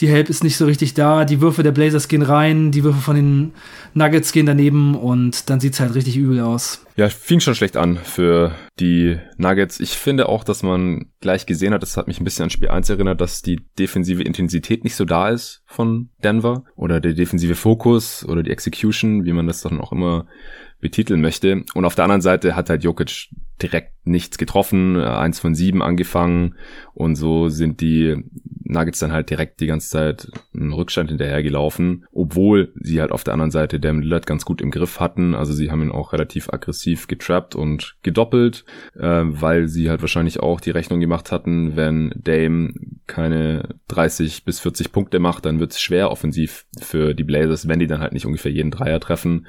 die Help ist nicht so richtig da, die Würfe der Blazers gehen rein, die Würfe von den Nuggets gehen daneben und dann sieht es halt richtig übel aus. Ja, fing schon schlecht an für die Nuggets. Ich finde auch, dass man gleich gesehen hat, das hat mich ein bisschen an Spiel 1 erinnert, dass die defensive Intensität nicht so da ist von Denver oder der defensive Fokus oder die Execution, wie man das dann auch immer betiteln möchte. Und auf der anderen Seite hat halt Jokic direkt nichts getroffen, eins von sieben angefangen und so sind die Nuggets dann halt direkt die ganze Zeit einen Rückstand hinterhergelaufen, obwohl sie halt auf der anderen Seite Dame Lillard ganz gut im Griff hatten. Also sie haben ihn auch relativ aggressiv getrappt und gedoppelt, äh, weil sie halt wahrscheinlich auch die Rechnung gemacht hatten, wenn Dame keine 30 bis 40 Punkte macht, dann wird es schwer offensiv für die Blazers, wenn die dann halt nicht ungefähr jeden Dreier treffen.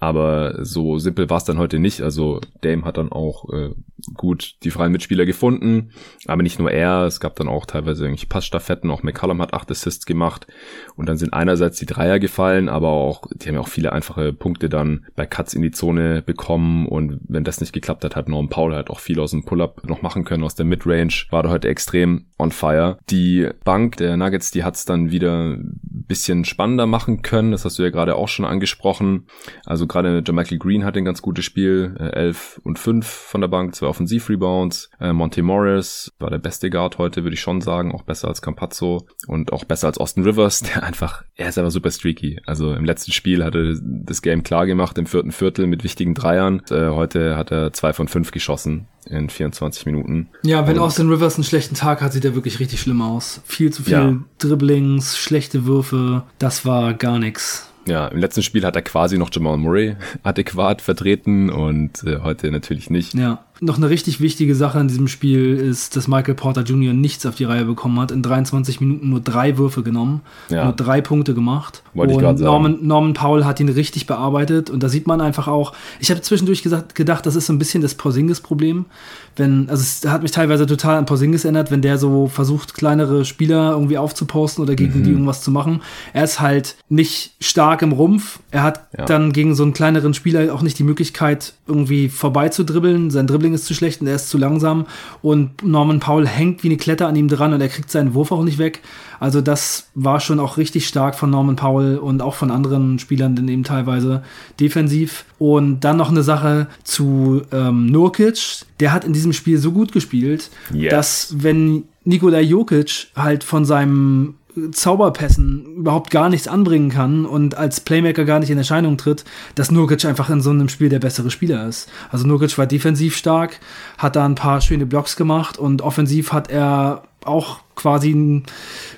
Aber so simpel war es dann heute nicht. Also Dame hat dann auch äh, gut die freien Mitspieler gefunden. Aber nicht nur er, es gab dann auch teilweise irgendwie Passstaffetten. Auch McCallum hat acht Assists gemacht. Und dann sind einerseits die Dreier gefallen, aber auch, die haben ja auch viele einfache Punkte dann bei Cuts in die Zone bekommen. Und wenn das nicht geklappt hat, hat Norm Paul halt auch viel aus dem Pull-Up noch machen können. Aus der Midrange war da heute extrem on fire. Die Bank der Nuggets, die hat es dann wieder bisschen spannender machen können. Das hast du ja gerade auch schon angesprochen. Also gerade Michael Green hat ein ganz gutes Spiel, äh, 11 und 5 von der Bank, zwei Offensiv-Rebounds. Äh, Monte Morris war der beste Guard heute, würde ich schon sagen, auch besser als Campazzo und auch besser als Austin Rivers, der einfach, er ist aber super streaky. Also im letzten Spiel hat er das Game klar gemacht, im vierten Viertel mit wichtigen Dreiern. Äh, heute hat er zwei von fünf geschossen in 24 Minuten. Ja, wenn und Austin Rivers einen schlechten Tag hat, sieht er wirklich richtig schlimm aus. Viel zu viel ja. Dribblings, schlechte Würfe, das war gar nichts. Ja, im letzten Spiel hat er quasi noch Jamal Murray adäquat vertreten und äh, heute natürlich nicht. Ja. Noch eine richtig wichtige Sache in diesem Spiel ist, dass Michael Porter Jr. nichts auf die Reihe bekommen hat. In 23 Minuten nur drei Würfe genommen, ja. nur drei Punkte gemacht. Wollte und ich sagen. Norman, Norman Powell hat ihn richtig bearbeitet und da sieht man einfach auch, ich habe zwischendurch gesagt, gedacht, das ist so ein bisschen das Porzingis-Problem. Wenn, also es hat mich teilweise total an Porzingis erinnert, wenn der so versucht, kleinere Spieler irgendwie aufzuposten oder gegen mhm. die irgendwas zu machen. Er ist halt nicht stark im Rumpf. Er hat ja. dann gegen so einen kleineren Spieler auch nicht die Möglichkeit, irgendwie vorbeizudribbeln. Sein Dribbling Dribbling ist zu schlecht und er ist zu langsam und Norman Powell hängt wie eine Klette an ihm dran und er kriegt seinen Wurf auch nicht weg. Also das war schon auch richtig stark von Norman Powell und auch von anderen Spielern denn eben teilweise defensiv. Und dann noch eine Sache zu ähm, Nurkic. Der hat in diesem Spiel so gut gespielt, yes. dass wenn Nikola Jokic halt von seinem Zauberpässen überhaupt gar nichts anbringen kann und als Playmaker gar nicht in Erscheinung tritt, dass Nurkic einfach in so einem Spiel der bessere Spieler ist. Also Nurkic war defensiv stark, hat da ein paar schöne Blocks gemacht und offensiv hat er auch quasi ein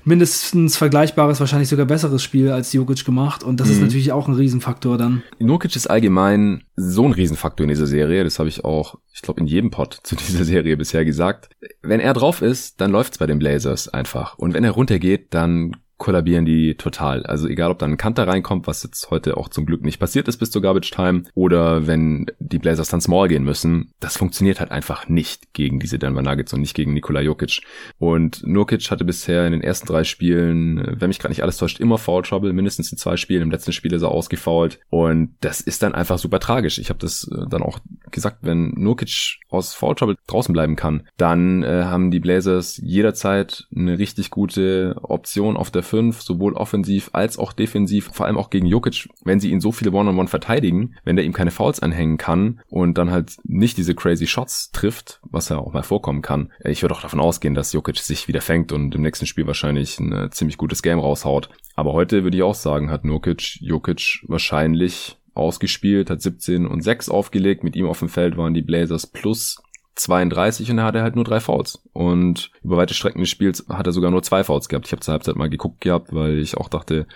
mindestens vergleichbares, wahrscheinlich sogar besseres Spiel als Jokic gemacht. Und das mhm. ist natürlich auch ein Riesenfaktor dann. Jokic ist allgemein so ein Riesenfaktor in dieser Serie. Das habe ich auch, ich glaube, in jedem Pod zu dieser Serie bisher gesagt. Wenn er drauf ist, dann läuft's bei den Blazers einfach. Und wenn er runtergeht, dann kollabieren die total. Also egal, ob dann ein Kanter reinkommt, was jetzt heute auch zum Glück nicht passiert ist bis zur Garbage Time, oder wenn die Blazers dann small gehen müssen, das funktioniert halt einfach nicht gegen diese Denver Nuggets und nicht gegen Nikola Jokic. Und Nurkic hatte bisher in den ersten drei Spielen, wenn mich gerade nicht alles täuscht, immer Foul Trouble, mindestens in zwei Spielen. Im letzten Spiel ist er ausgefault und das ist dann einfach super tragisch. Ich habe das äh, dann auch gesagt, wenn Nurkic aus Foul Trouble draußen bleiben kann, dann äh, haben die Blazers jederzeit eine richtig gute Option auf der 5, sowohl offensiv als auch defensiv, vor allem auch gegen Jokic, wenn sie ihn so viele One-on-One -on -One verteidigen, wenn der ihm keine Fouls anhängen kann und dann halt nicht diese crazy Shots trifft, was ja auch mal vorkommen kann. Ich würde auch davon ausgehen, dass Jokic sich wieder fängt und im nächsten Spiel wahrscheinlich ein äh, ziemlich gutes Game raushaut. Aber heute würde ich auch sagen, hat Nurkic Jokic wahrscheinlich ausgespielt, hat 17 und 6 aufgelegt. Mit ihm auf dem Feld waren die Blazers plus 32 und er hatte halt nur drei Fouls. Und über weite Strecken des Spiels hat er sogar nur zwei Fouls gehabt. Ich habe zur Halbzeit mal geguckt gehabt, weil ich auch dachte,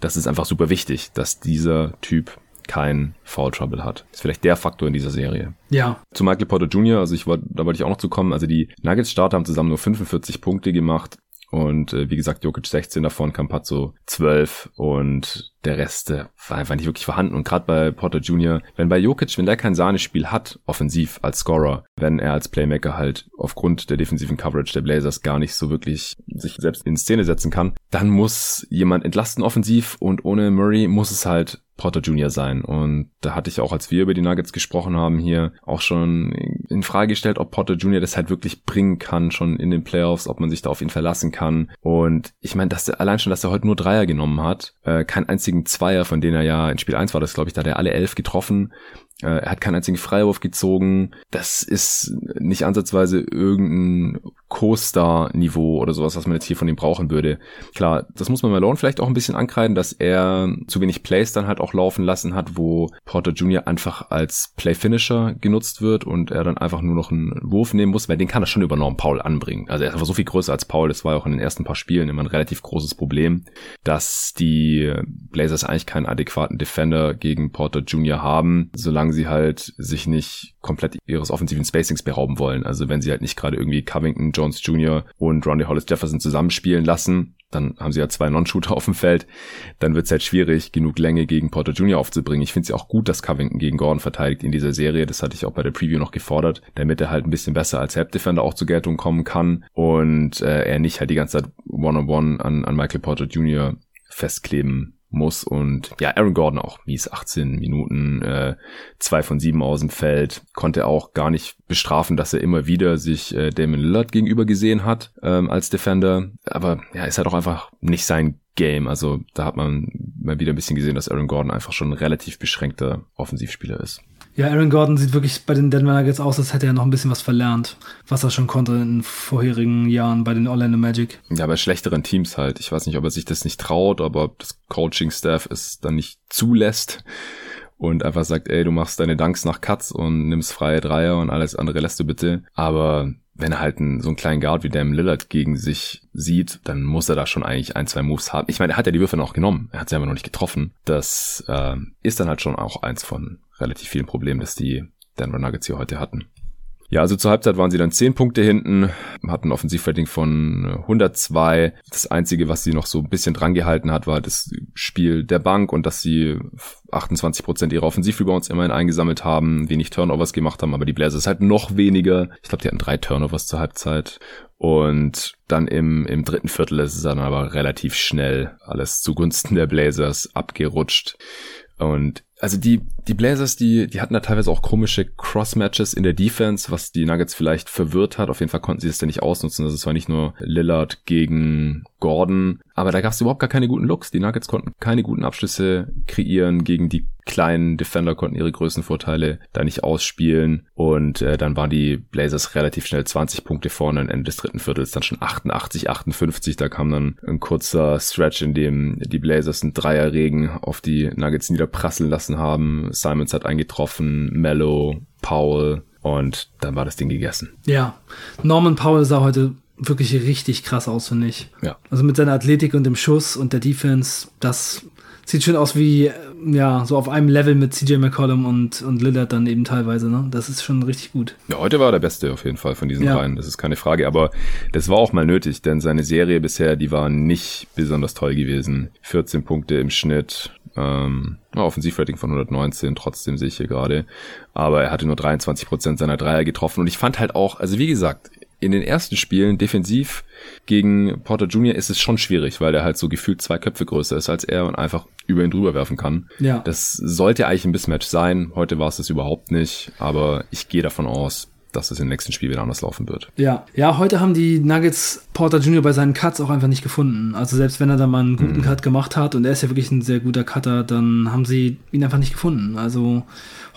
das ist einfach super wichtig, dass dieser Typ kein Foul Trouble hat. Ist vielleicht der Faktor in dieser Serie. Ja. Zu Michael Porter Jr., also ich wollte, da wollte ich auch noch zu kommen. Also die Nuggets Starter haben zusammen nur 45 Punkte gemacht. Und äh, wie gesagt, Jokic 16 davon, Campazzo 12 und der Rest äh, war einfach nicht wirklich vorhanden. Und gerade bei Porter Jr., wenn bei Jokic, wenn der kein Sahnespiel hat, offensiv als Scorer, wenn er als Playmaker halt aufgrund der defensiven Coverage der Blazers gar nicht so wirklich sich selbst in Szene setzen kann, dann muss jemand entlasten offensiv und ohne Murray muss es halt Porter Jr. sein. Und da hatte ich auch, als wir über die Nuggets gesprochen haben, hier auch schon in Frage gestellt, ob Porter Jr. das halt wirklich bringen kann, schon in den Playoffs, ob man sich da auf ihn verlassen kann. Und ich meine, dass er allein schon, dass er heute nur Dreier genommen hat, äh, kein einzigen Zweier, von denen er ja in Spiel 1 war das, glaube ich, da hat er alle elf getroffen. Äh, er hat keinen einzigen Freiwurf gezogen. Das ist nicht ansatzweise irgendein Co-Star-Niveau oder sowas, was man jetzt hier von ihm brauchen würde. Klar, das muss man Malone vielleicht auch ein bisschen ankreiden, dass er zu wenig Plays dann halt auch laufen lassen hat, wo Porter Jr. einfach als Play-Finisher genutzt wird und er dann einfach nur noch einen Wurf nehmen muss, weil den kann er schon über Norm Paul anbringen. Also er ist einfach so viel größer als Paul, das war auch in den ersten paar Spielen immer ein relativ großes Problem, dass die Blazers eigentlich keinen adäquaten Defender gegen Porter Jr. haben, solange sie halt sich nicht komplett ihres offensiven Spacings berauben wollen. Also wenn sie halt nicht gerade irgendwie Covington, Jones Jr. und Ronnie Hollis Jefferson zusammenspielen lassen, dann haben sie ja zwei Non-Shooter auf dem Feld, dann wird es halt schwierig, genug Länge gegen Porter Jr. aufzubringen. Ich finde es ja auch gut, dass Covington gegen Gordon verteidigt in dieser Serie. Das hatte ich auch bei der Preview noch gefordert, damit er halt ein bisschen besser als Help-Defender auch zur Geltung kommen kann und äh, er nicht halt die ganze Zeit One-on-One -on -one an, an Michael Porter Jr. festkleben muss. Und ja, Aaron Gordon auch mies 18 Minuten, äh, zwei von sieben aus dem Feld, konnte auch gar nicht bestrafen, dass er immer wieder sich äh, Damon Lillard gegenüber gesehen hat ähm, als Defender, aber ja, ist halt auch einfach nicht sein Game, also da hat man mal wieder ein bisschen gesehen, dass Aaron Gordon einfach schon ein relativ beschränkter Offensivspieler ist. Ja, Aaron Gordon sieht wirklich bei den Denver Nuggets aus, als hätte er noch ein bisschen was verlernt, was er schon konnte in vorherigen Jahren bei den Orlando Magic. Ja, bei schlechteren Teams halt. Ich weiß nicht, ob er sich das nicht traut, aber ob das Coaching-Staff es dann nicht zulässt und einfach sagt, ey, du machst deine Dunks nach Cuts und nimmst freie Dreier und alles andere lässt du bitte. Aber wenn er halt einen, so einen kleinen Guard wie Dam Lillard gegen sich sieht, dann muss er da schon eigentlich ein, zwei Moves haben. Ich meine, er hat ja die Würfe noch genommen. Er hat sie aber noch nicht getroffen. Das äh, ist dann halt schon auch eins von relativ vielen Problemen, dass die Denver Nuggets hier heute hatten. Ja, also zur Halbzeit waren sie dann 10 Punkte hinten, hatten ein Offensivrating von 102. Das Einzige, was sie noch so ein bisschen drangehalten hat, war das Spiel der Bank und dass sie 28 Prozent ihrer Offensivrebounds immerhin eingesammelt haben, wenig Turnovers gemacht haben, aber die Blazers halt noch weniger. Ich glaube, die hatten drei Turnovers zur Halbzeit. Und dann im, im dritten Viertel ist es dann aber relativ schnell alles zugunsten der Blazers abgerutscht. Und also die, die Blazers, die, die hatten da teilweise auch komische Cross-Matches in der Defense, was die Nuggets vielleicht verwirrt hat. Auf jeden Fall konnten sie das dann nicht ausnutzen. Also es war nicht nur Lillard gegen Gordon, aber da gab es überhaupt gar keine guten Looks. Die Nuggets konnten keine guten Abschlüsse kreieren gegen die kleinen Defender, konnten ihre Größenvorteile da nicht ausspielen. Und äh, dann waren die Blazers relativ schnell 20 Punkte vorne. Am Ende des dritten Viertels dann schon 88, 58. Da kam dann ein kurzer Stretch, in dem die Blazers einen Dreierregen auf die Nuggets niederprasseln lassen haben. Simons hat eingetroffen, Mello, Powell. Und dann war das Ding gegessen. Ja, Norman Powell sah heute wirklich richtig krass aus, finde ich. Ja. Also mit seiner Athletik und dem Schuss und der Defense, das sieht schon aus wie, ja, so auf einem Level mit CJ McCollum und, und Lillard dann eben teilweise, ne? Das ist schon richtig gut. Ja, heute war der Beste auf jeden Fall von diesen ja. beiden, das ist keine Frage, aber das war auch mal nötig, denn seine Serie bisher, die war nicht besonders toll gewesen. 14 Punkte im Schnitt, ähm, Offensivrating von 119, trotzdem sehe ich hier gerade. Aber er hatte nur 23 Prozent seiner Dreier getroffen. Und ich fand halt auch, also wie gesagt, in den ersten Spielen defensiv gegen Porter Jr. ist es schon schwierig, weil er halt so gefühlt zwei Köpfe größer ist als er und einfach über ihn drüber werfen kann. Ja. Das sollte eigentlich ein Mismatch sein. Heute war es das überhaupt nicht, aber ich gehe davon aus, dass es im nächsten Spiel wieder anders laufen wird. Ja, ja, heute haben die Nuggets Porter Jr. bei seinen Cuts auch einfach nicht gefunden. Also selbst wenn er da mal einen guten mhm. Cut gemacht hat und er ist ja wirklich ein sehr guter Cutter, dann haben sie ihn einfach nicht gefunden. Also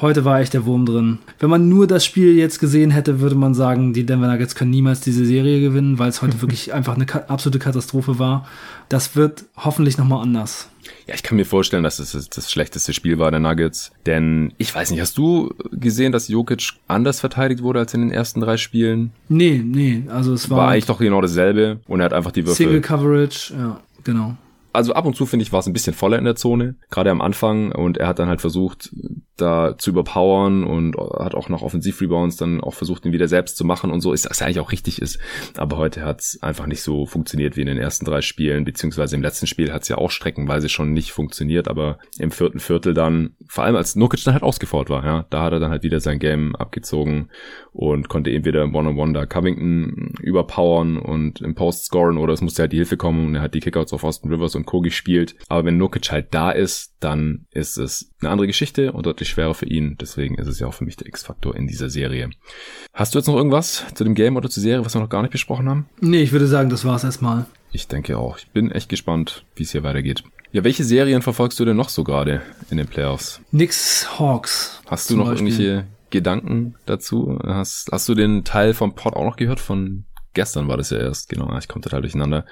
heute war echt der Wurm drin. Wenn man nur das Spiel jetzt gesehen hätte, würde man sagen, die Denver Nuggets können niemals diese Serie gewinnen, weil es heute wirklich einfach eine absolute Katastrophe war. Das wird hoffentlich nochmal anders. Ja, ich kann mir vorstellen, dass es das schlechteste Spiel war der Nuggets. Denn ich weiß nicht, hast du gesehen, dass Jokic anders verteidigt wurde als in den ersten drei Spielen? Nee, nee. Also es war. War eigentlich doch genau dasselbe und er hat einfach die Würfel. Single Coverage, ja, genau also ab und zu finde ich, war es ein bisschen voller in der Zone, gerade am Anfang. Und er hat dann halt versucht, da zu überpowern und hat auch nach Offensivrebounds dann auch versucht, ihn wieder selbst zu machen und so, ist das eigentlich auch richtig ist. Aber heute hat es einfach nicht so funktioniert wie in den ersten drei Spielen, beziehungsweise im letzten Spiel hat es ja auch streckenweise schon nicht funktioniert, aber im vierten Viertel dann, vor allem als Nukic dann halt ausgefordert war, ja, da hat er dann halt wieder sein Game abgezogen und konnte eben wieder One-on-One da Covington überpowern und im Post scoren oder es musste halt die Hilfe kommen und er hat die Kickouts auf Austin Rivers und Co. gespielt. Aber wenn Nukic halt da ist, dann ist es eine andere Geschichte und deutlich schwerer für ihn. Deswegen ist es ja auch für mich der X-Faktor in dieser Serie. Hast du jetzt noch irgendwas zu dem Game oder zur Serie, was wir noch gar nicht besprochen haben? Nee, ich würde sagen, das war's erstmal. Ich denke auch. Ich bin echt gespannt, wie es hier weitergeht. Ja, welche Serien verfolgst du denn noch so gerade in den Playoffs? Nix Hawks. Hast du noch Beispiel. irgendwelche Gedanken dazu? Hast, hast du den Teil vom Pod auch noch gehört? Von gestern war das ja erst, genau, ich komme total durcheinander.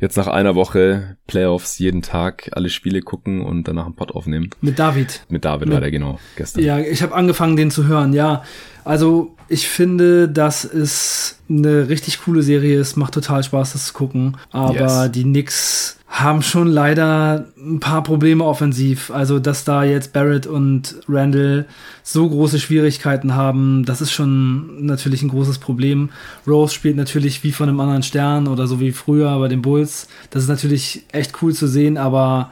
Jetzt nach einer Woche Playoffs jeden Tag alle Spiele gucken und danach einen Pod aufnehmen. Mit David. Mit David Mit, war der genau gestern. Ja, ich habe angefangen, den zu hören, ja. Also ich finde, dass es eine richtig coole Serie ist, macht total Spaß, das zu gucken. Aber yes. die Knicks haben schon leider ein paar Probleme offensiv. Also, dass da jetzt Barrett und Randall so große Schwierigkeiten haben, das ist schon natürlich ein großes Problem. Rose spielt natürlich wie von einem anderen Stern oder so wie früher bei den Bulls. Das ist natürlich echt cool zu sehen, aber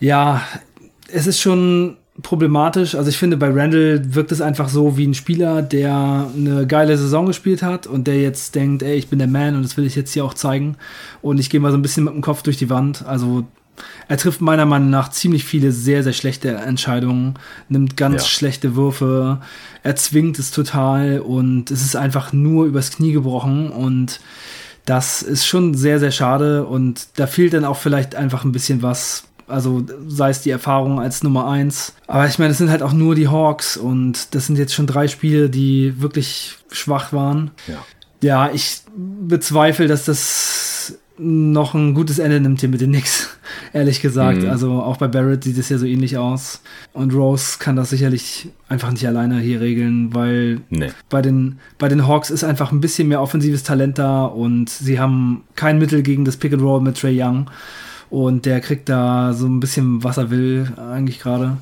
ja, es ist schon problematisch. Also ich finde, bei Randall wirkt es einfach so wie ein Spieler, der eine geile Saison gespielt hat und der jetzt denkt, ey, ich bin der Man und das will ich jetzt hier auch zeigen. Und ich gehe mal so ein bisschen mit dem Kopf durch die Wand. Also er trifft meiner Meinung nach ziemlich viele sehr, sehr schlechte Entscheidungen, nimmt ganz ja. schlechte Würfe, er zwingt es total und es ist einfach nur übers Knie gebrochen und das ist schon sehr, sehr schade und da fehlt dann auch vielleicht einfach ein bisschen was also sei es die Erfahrung als Nummer eins. Aber ich meine, es sind halt auch nur die Hawks und das sind jetzt schon drei Spiele, die wirklich schwach waren. Ja, ja ich bezweifle, dass das noch ein gutes Ende nimmt hier mit den Knicks, ehrlich gesagt. Mhm. Also auch bei Barrett sieht es ja so ähnlich aus. Und Rose kann das sicherlich einfach nicht alleine hier regeln, weil nee. bei, den, bei den Hawks ist einfach ein bisschen mehr offensives Talent da und sie haben kein Mittel gegen das Pick and Roll mit Trey Young. Und der kriegt da so ein bisschen, was er will, eigentlich gerade.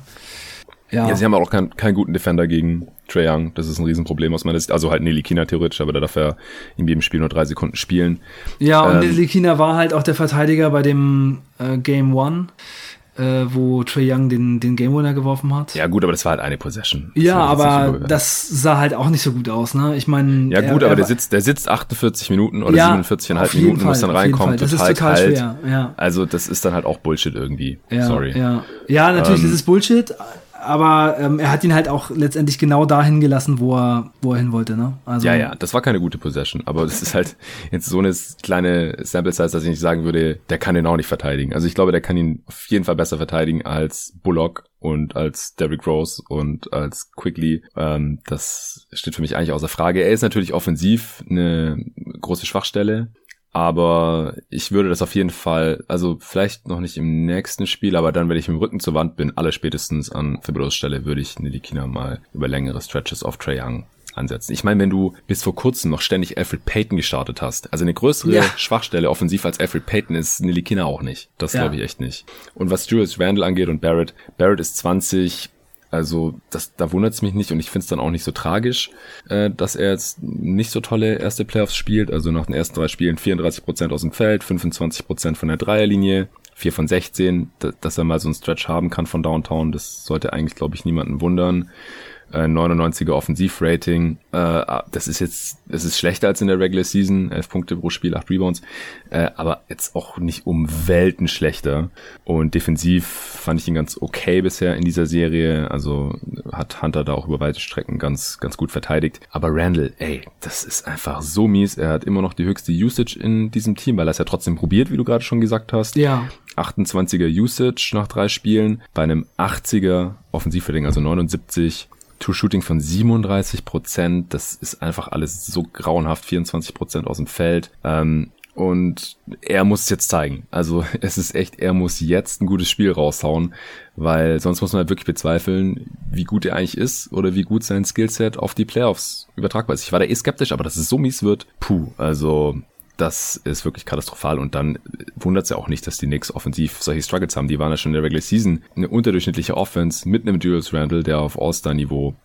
Ja. ja, sie haben auch keinen, keinen guten Defender gegen Trae Young. Das ist ein Riesenproblem aus meiner Sicht. Also halt Nelly Kina theoretisch, aber der darf ja in jedem Spiel nur drei Sekunden spielen. Ja, und ähm, Nelly Kina war halt auch der Verteidiger bei dem äh, Game One äh, wo Trey Young den, den Game Winner geworfen hat. Ja, gut, aber das war halt eine Possession. Das ja, aber das sah halt auch nicht so gut aus, ne? Ich meine. Ja, gut, er, aber der sitzt, der sitzt 48 Minuten oder ja, 47,5 Minuten, Fall, muss dann reinkommen, total, total kalt. Schwer, ja. Also, das ist dann halt auch Bullshit irgendwie. Ja, Sorry. Ja, ja natürlich, ähm, das ist Bullshit, aber ähm, er hat ihn halt auch letztendlich genau dahin gelassen, wo er, wo er hin wollte, ne? Also, ja, ja, das war keine gute Possession, aber das ist halt jetzt so eine kleine Sample Size, dass ich nicht sagen würde, der kann ihn auch nicht verteidigen. Also ich glaube, der kann ihn auf jeden Fall besser verteidigen als Bullock und als Derrick Rose und als Quickly. Ähm, das steht für mich eigentlich außer Frage. Er ist natürlich offensiv eine große Schwachstelle. Aber ich würde das auf jeden Fall, also vielleicht noch nicht im nächsten Spiel, aber dann, wenn ich mit dem Rücken zur Wand bin, alle spätestens an Fibros Stelle, würde ich Nilikina mal über längere Stretches auf Trey Young ansetzen. Ich meine, wenn du bis vor kurzem noch ständig Alfred Payton gestartet hast, also eine größere ja. Schwachstelle offensiv als Alfred Payton ist Nilikina auch nicht. Das ja. glaube ich echt nicht. Und was Julius Randall angeht und Barrett, Barrett ist 20, also das, da wundert es mich nicht und ich finde es dann auch nicht so tragisch, äh, dass er jetzt nicht so tolle erste Playoffs spielt. Also nach den ersten drei Spielen 34% aus dem Feld, 25% von der Dreierlinie, 4 von 16, dass er mal so einen Stretch haben kann von Downtown, das sollte eigentlich, glaube ich, niemanden wundern. Äh, 99er Offensivrating. Äh, das ist jetzt, das ist schlechter als in der Regular Season, 11 Punkte pro Spiel, 8 Rebounds, äh, aber jetzt auch nicht um Welten schlechter. Und defensiv fand ich ihn ganz okay bisher in dieser Serie. Also hat Hunter da auch über weite Strecken ganz, ganz gut verteidigt. Aber Randall, ey, das ist einfach so mies. Er hat immer noch die höchste Usage in diesem Team, weil er es ja trotzdem probiert, wie du gerade schon gesagt hast. Ja. 28er Usage nach drei Spielen, bei einem 80er Offensivrating, also 79 True Shooting von 37 Prozent. Das ist einfach alles so grauenhaft. 24 Prozent aus dem Feld. Ähm, und er muss es jetzt zeigen. Also es ist echt, er muss jetzt ein gutes Spiel raushauen, weil sonst muss man halt wirklich bezweifeln, wie gut er eigentlich ist oder wie gut sein Skillset auf die Playoffs übertragbar ist. Ich war da eh skeptisch, aber dass es so mies wird, puh, also das ist wirklich katastrophal und dann wundert es ja auch nicht, dass die Knicks offensiv solche Struggles haben. Die waren ja schon in der Regular Season eine unterdurchschnittliche Offense mit einem Julius Randle, der auf All-Star-Niveau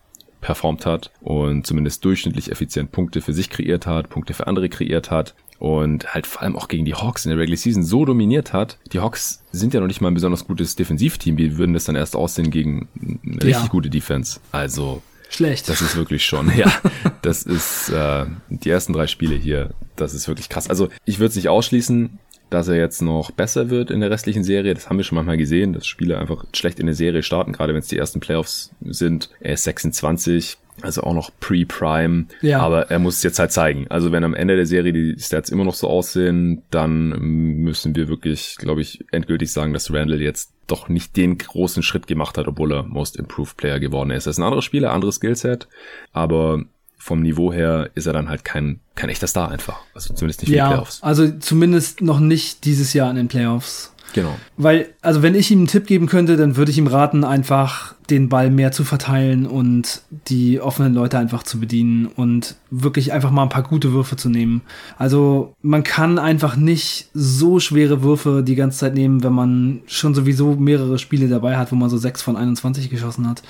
performt hat und zumindest durchschnittlich effizient Punkte für sich kreiert hat, Punkte für andere kreiert hat und halt vor allem auch gegen die Hawks in der Regular Season so dominiert hat. Die Hawks sind ja noch nicht mal ein besonders gutes Defensivteam. Wie würden das dann erst aussehen gegen eine ja. richtig gute Defense? Also schlecht. Das ist wirklich schon, ja. Das ist äh, die ersten drei Spiele hier. Das ist wirklich krass. Also ich würde es nicht ausschließen, dass er jetzt noch besser wird in der restlichen Serie. Das haben wir schon manchmal gesehen, dass Spiele einfach schlecht in der Serie starten, gerade wenn es die ersten Playoffs sind. Er ist 26, also auch noch pre-Prime. Ja. Aber er muss es jetzt halt zeigen. Also wenn am Ende der Serie die Stats immer noch so aussehen, dann müssen wir wirklich, glaube ich, endgültig sagen, dass Randall jetzt doch nicht den großen Schritt gemacht hat, obwohl er Most Improved Player geworden ist. Er ist ein anderer Spieler, anderes Skillset, aber vom Niveau her ist er dann halt kein, kein echter Star einfach. Also zumindest nicht ja, die Playoffs. Also zumindest noch nicht dieses Jahr in den Playoffs. Genau. Weil, also wenn ich ihm einen Tipp geben könnte, dann würde ich ihm raten, einfach den Ball mehr zu verteilen und die offenen Leute einfach zu bedienen und wirklich einfach mal ein paar gute Würfe zu nehmen. Also man kann einfach nicht so schwere Würfe die ganze Zeit nehmen, wenn man schon sowieso mehrere Spiele dabei hat, wo man so 6 von 21 geschossen hat.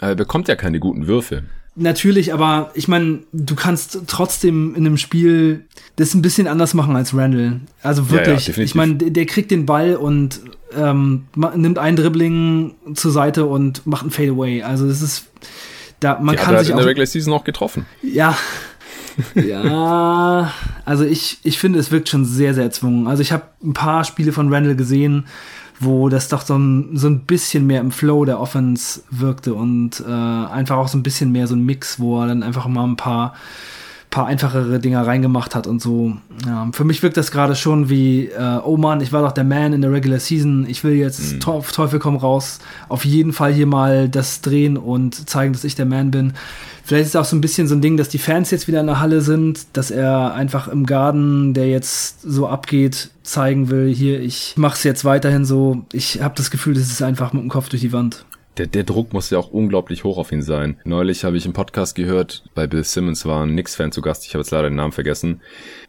Aber er bekommt ja keine guten Würfe. Natürlich, aber ich meine, du kannst trotzdem in einem Spiel das ein bisschen anders machen als Randall. Also wirklich, ja, ja, ich meine, der kriegt den Ball und ähm, nimmt ein Dribbling zur Seite und macht ein Fadeaway. Also das ist, da man Die kann hat sich in der Regular Season auch getroffen. Ja, ja, also ich, ich finde, es wirkt schon sehr, sehr erzwungen. Also ich habe ein paar Spiele von Randall gesehen wo das doch so ein, so ein bisschen mehr im Flow der Offense wirkte und äh, einfach auch so ein bisschen mehr so ein Mix, wo er dann einfach mal ein paar paar einfachere Dinger reingemacht hat und so. Ja, für mich wirkt das gerade schon wie, äh, oh Mann, ich war doch der Man in der Regular Season, ich will jetzt, mhm. Teufel komm raus, auf jeden Fall hier mal das drehen und zeigen, dass ich der Man bin. Vielleicht ist es auch so ein bisschen so ein Ding, dass die Fans jetzt wieder in der Halle sind, dass er einfach im Garten, der jetzt so abgeht, zeigen will, hier, ich mach's jetzt weiterhin so. Ich habe das Gefühl, das ist einfach mit dem Kopf durch die Wand der, der Druck muss ja auch unglaublich hoch auf ihn sein. Neulich habe ich im Podcast gehört, bei Bill Simmons war ein Knicks-Fan zu Gast, ich habe jetzt leider den Namen vergessen,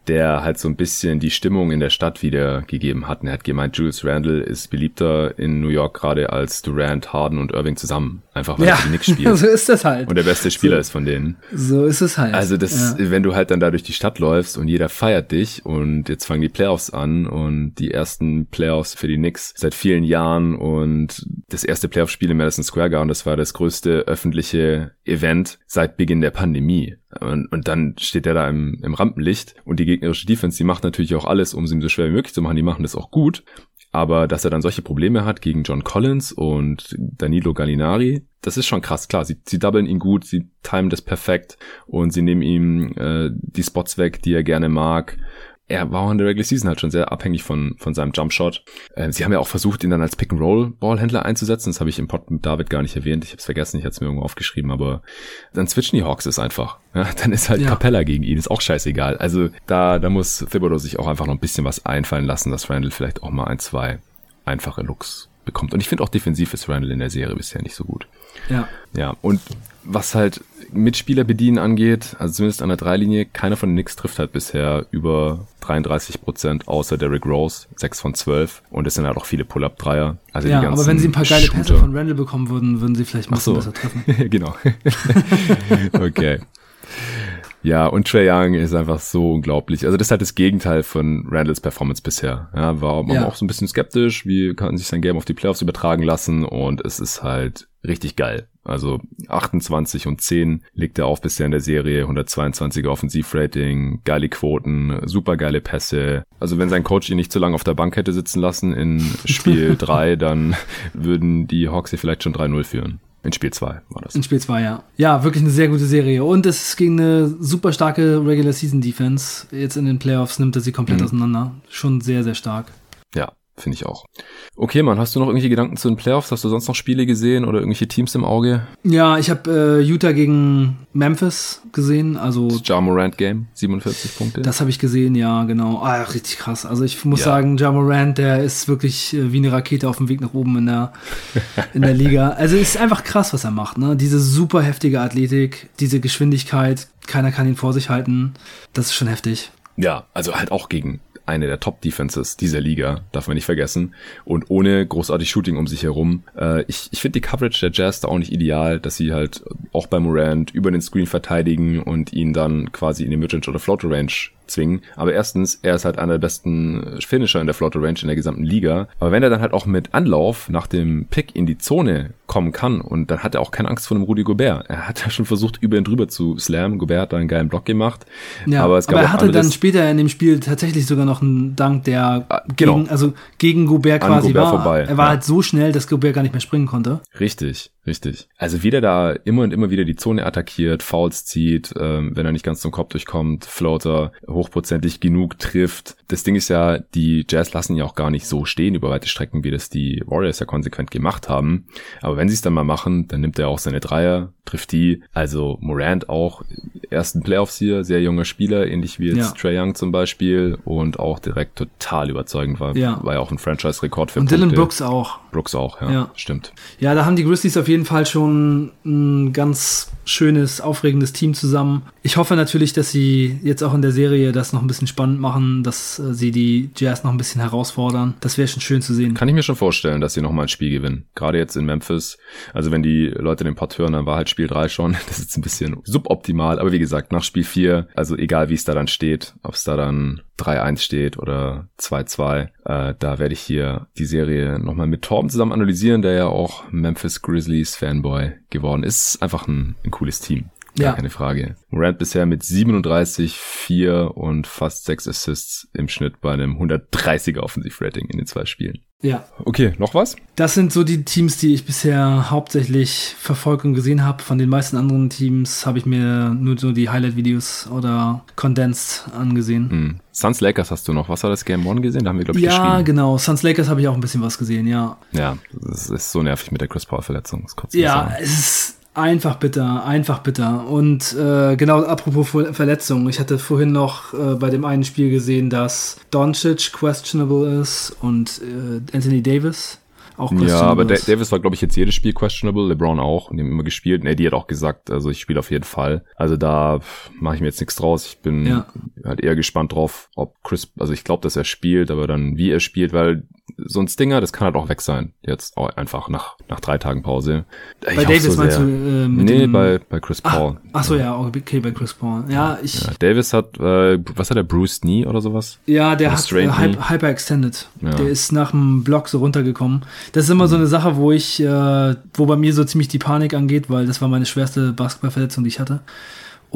der halt so ein bisschen die Stimmung in der Stadt wiedergegeben hat. Und er hat gemeint, Julius Randle ist beliebter in New York gerade als Durant, Harden und Irving zusammen. Einfach weil ja, die Knicks spielt. so ist das halt. Und der beste Spieler so, ist von denen. So ist es halt. Also das, ja. wenn du halt dann da durch die Stadt läufst und jeder feiert dich und jetzt fangen die Playoffs an und die ersten Playoffs für die Knicks seit vielen Jahren und das erste Playoff-Spiel im Madison Square Garden, das war das größte öffentliche Event seit Beginn der Pandemie. Und, und dann steht der da im, im Rampenlicht und die gegnerische Defense, die macht natürlich auch alles, um es ihm so schwer wie möglich zu machen. Die machen das auch gut. Aber dass er dann solche Probleme hat gegen John Collins und Danilo Gallinari, das ist schon krass. Klar, sie, sie doublen ihn gut, sie timen das perfekt und sie nehmen ihm äh, die Spots weg, die er gerne mag er war auch in der Regular Season halt schon sehr abhängig von, von seinem Jumpshot. Ähm, sie haben ja auch versucht, ihn dann als Pick-and-Roll-Ballhändler einzusetzen. Das habe ich im Pod mit David gar nicht erwähnt. Ich habe es vergessen, ich hatte es mir irgendwo aufgeschrieben, aber dann switchen die Hawks es einfach. Ja, dann ist halt ja. Capella gegen ihn, ist auch scheißegal. Also da, da muss Thibodeau sich auch einfach noch ein bisschen was einfallen lassen, dass Randall vielleicht auch mal ein, zwei einfache Looks bekommt. Und ich finde auch defensiv ist Randall in der Serie bisher nicht so gut. Ja. Ja, und was halt Mitspieler bedienen angeht, also zumindest an der Dreilinie, keiner von den Knicks trifft halt bisher über 33 Prozent, außer Derrick Rose, 6 von 12. Und es sind halt auch viele Pull-Up-Dreier. Also ja, aber wenn sie ein paar geile Shooter. Pässe von Randall bekommen würden, würden sie vielleicht ein bisschen so. besser treffen. genau. okay. Ja, und Trey Young ist einfach so unglaublich. Also das ist halt das Gegenteil von Randalls Performance bisher. Ja, war man ja. auch so ein bisschen skeptisch, wie kann sich sein Game auf die Playoffs übertragen lassen und es ist halt richtig geil. Also 28 und 10 legt er auf bisher in der Serie, 122er Offensivrating, geile Quoten, super geile Pässe. Also wenn sein Coach ihn nicht zu lange auf der Bank hätte sitzen lassen in Spiel 3, dann würden die Hawks hier vielleicht schon 3-0 führen. In Spiel 2 war das. In Spiel 2, ja. Ja, wirklich eine sehr gute Serie. Und es ist gegen eine super starke Regular Season Defense. Jetzt in den Playoffs nimmt er sie komplett mhm. auseinander. Schon sehr, sehr stark. Ja, finde ich auch. Okay, Mann, hast du noch irgendwelche Gedanken zu den Playoffs? Hast du sonst noch Spiele gesehen oder irgendwelche Teams im Auge? Ja, ich habe äh, Utah gegen Memphis gesehen. Also das Ja Morant Game, 47 Punkte. Das habe ich gesehen, ja, genau. Ah, richtig krass. Also ich muss ja. sagen, Ja Morant, der ist wirklich äh, wie eine Rakete auf dem Weg nach oben in der in der Liga. Also es ist einfach krass, was er macht. Ne? Diese super heftige Athletik, diese Geschwindigkeit, keiner kann ihn vor sich halten. Das ist schon heftig. Ja, also halt auch gegen eine der Top-Defenses dieser Liga, darf man nicht vergessen. Und ohne großartig Shooting um sich herum. Äh, ich ich finde die Coverage der Jazz da auch nicht ideal, dass sie halt auch bei Morant über den Screen verteidigen und ihn dann quasi in die Midrange oder Floater Range zwingen. Aber erstens, er ist halt einer der besten Finisher in der Floater Range in der gesamten Liga. Aber wenn er dann halt auch mit Anlauf nach dem Pick in die Zone kommen kann und dann hat er auch keine Angst vor dem Rudi Gobert. Er hat ja schon versucht, über ihn drüber zu slammen. Gobert hat da einen geilen Block gemacht. Ja, aber, es gab aber er hatte dann später in dem Spiel tatsächlich sogar noch einen Dank, der ah, genau. gegen, also gegen Gobert quasi Gobert war. Vorbei. Er war ja. halt so schnell, dass Gobert gar nicht mehr springen konnte. Richtig. Richtig. Also wie der da immer und immer wieder die Zone attackiert, Fouls zieht, ähm, wenn er nicht ganz zum Kopf durchkommt, Floater hochprozentig genug trifft. Das Ding ist ja, die Jazz lassen ja auch gar nicht so stehen über weite Strecken, wie das die Warriors ja konsequent gemacht haben. Aber wenn sie es dann mal machen, dann nimmt er auch seine Dreier, trifft die. Also Morant auch, ersten Playoffs hier, sehr junger Spieler, ähnlich wie jetzt ja. Trey Young zum Beispiel und auch direkt total überzeugend war. Ja. War ja auch ein Franchise-Rekord für Und Punkte. Dylan Brooks auch. Brooks auch, ja, ja. Stimmt. Ja, da haben die Grizzlies auf jeden Fall schon ein ganz schönes, aufregendes Team zusammen. Ich hoffe natürlich, dass sie jetzt auch in der Serie das noch ein bisschen spannend machen, dass äh, sie die Jazz noch ein bisschen herausfordern. Das wäre schon schön zu sehen. Kann ich mir schon vorstellen, dass sie noch mal ein Spiel gewinnen. Gerade jetzt in Memphis. Also wenn die Leute den Pod hören, dann war halt Spiel 3 schon. Das ist ein bisschen suboptimal. Aber wie gesagt, nach Spiel 4, also egal wie es da dann steht, ob es da dann 3-1 steht oder 2-2, äh, da werde ich hier die Serie nochmal mit Torben zusammen analysieren, der ja auch Memphis Grizzlies Fanboy geworden ist. Einfach ein, ein cooles Team. Gar ja. keine Frage. Morant bisher mit 37, 4 und fast 6 Assists im Schnitt bei einem 130er Offensivrating in den zwei Spielen. Ja. Okay, noch was? Das sind so die Teams, die ich bisher hauptsächlich verfolgt und gesehen habe. Von den meisten anderen Teams habe ich mir nur so die Highlight-Videos oder Condensed angesehen. Hm. Suns Lakers hast du noch. Was war das Game One gesehen? Da haben wir, glaube ich, Ja, genau. Suns Lakers habe ich auch ein bisschen was gesehen, ja. Ja, das ist so nervig mit der Chris Paul-Verletzung. Ja, es ist Einfach bitter, einfach bitter. Und äh, genau, apropos Verletzungen, ich hatte vorhin noch äh, bei dem einen Spiel gesehen, dass Doncic questionable ist und äh, Anthony Davis auch Ja, aber. Davis war, glaube ich, jetzt jedes Spiel questionable, LeBron auch, und die haben immer gespielt. Nee, die hat auch gesagt, also ich spiele auf jeden Fall. Also da mache ich mir jetzt nichts draus. Ich bin ja. halt eher gespannt drauf, ob Chris, also ich glaube, dass er spielt, aber dann wie er spielt, weil so ein Stinger, das kann halt auch weg sein. Jetzt auch einfach nach, nach drei Tagen Pause. Ich bei Davis so meinst du? Äh, nee, bei, bei Chris Paul. Ach, ach so, ja, okay, bei Chris Paul. Ja, ich. Ja, Davis hat, äh, was hat der, Bruce Knee oder sowas? Ja, der hat äh, Hyper Extended. Ja. Der ist nach dem Block so runtergekommen. Das ist immer mhm. so eine Sache, wo ich, äh, wo bei mir so ziemlich die Panik angeht, weil das war meine schwerste Basketballverletzung, die ich hatte.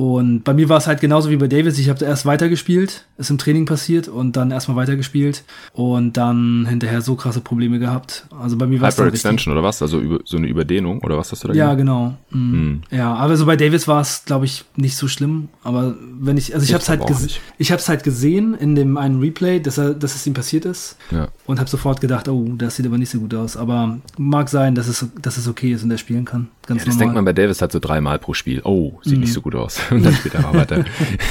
Und bei mir war es halt genauso wie bei Davis. Ich habe erst weitergespielt, ist im Training passiert und dann erstmal weitergespielt und dann hinterher so krasse Probleme gehabt. Also bei mir war es Hyperextension oder was? Also über, so eine Überdehnung oder was hast du da Ja, genau. Mhm. Mhm. Ja, aber so bei Davis war es, glaube ich, nicht so schlimm. Aber wenn ich, also ich, ich habe es halt, ich habe es halt gesehen in dem einen Replay, dass er, dass es ihm passiert ist ja. und habe sofort gedacht, oh, das sieht aber nicht so gut aus. Aber mag sein, dass es, dass es okay ist und er spielen kann. Ganz ja, das normal. denkt man bei Davis halt so dreimal pro Spiel. Oh, sieht mhm. nicht so gut aus. Und dann später mal weiter.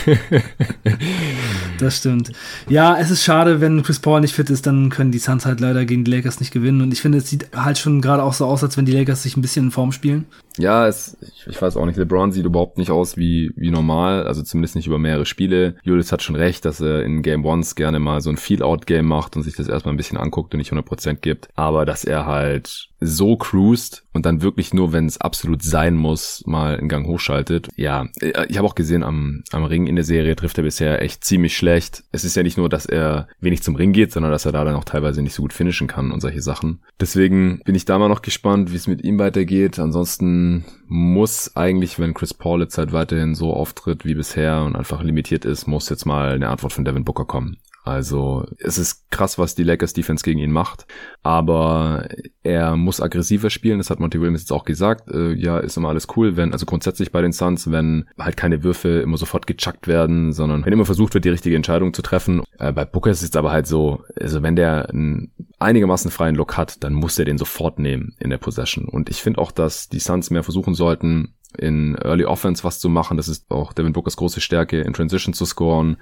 das stimmt. Ja, es ist schade, wenn Chris Paul nicht fit ist, dann können die Suns halt leider gegen die Lakers nicht gewinnen. Und ich finde, es sieht halt schon gerade auch so aus, als wenn die Lakers sich ein bisschen in Form spielen. Ja, es, ich, ich weiß auch nicht. LeBron sieht überhaupt nicht aus wie, wie normal, also zumindest nicht über mehrere Spiele. Julius hat schon recht, dass er in Game Ones gerne mal so ein Feel-Out-Game macht und sich das erstmal ein bisschen anguckt und nicht 100% gibt. Aber dass er halt so cruised und dann wirklich nur, wenn es absolut sein muss, mal einen Gang hochschaltet. Ja, äh, ich habe auch gesehen, am, am Ring in der Serie trifft er bisher echt ziemlich schlecht. Es ist ja nicht nur, dass er wenig zum Ring geht, sondern dass er da dann auch teilweise nicht so gut finishen kann und solche Sachen. Deswegen bin ich da mal noch gespannt, wie es mit ihm weitergeht. Ansonsten muss eigentlich, wenn Chris Paul jetzt halt weiterhin so auftritt wie bisher und einfach limitiert ist, muss jetzt mal eine Antwort von Devin Booker kommen. Also es ist krass, was die Lakers Defense gegen ihn macht, aber er muss aggressiver spielen. Das hat Monty Williams jetzt auch gesagt. Äh, ja, ist immer alles cool, wenn also grundsätzlich bei den Suns, wenn halt keine Würfe immer sofort gechuckt werden, sondern wenn immer versucht wird, die richtige Entscheidung zu treffen. Äh, bei Booker ist es aber halt so, also wenn der einen einigermaßen freien Look hat, dann muss er den sofort nehmen in der Possession. Und ich finde auch, dass die Suns mehr versuchen sollten, in Early Offense was zu machen. Das ist auch Devin Bookers große Stärke, in Transition zu scoren.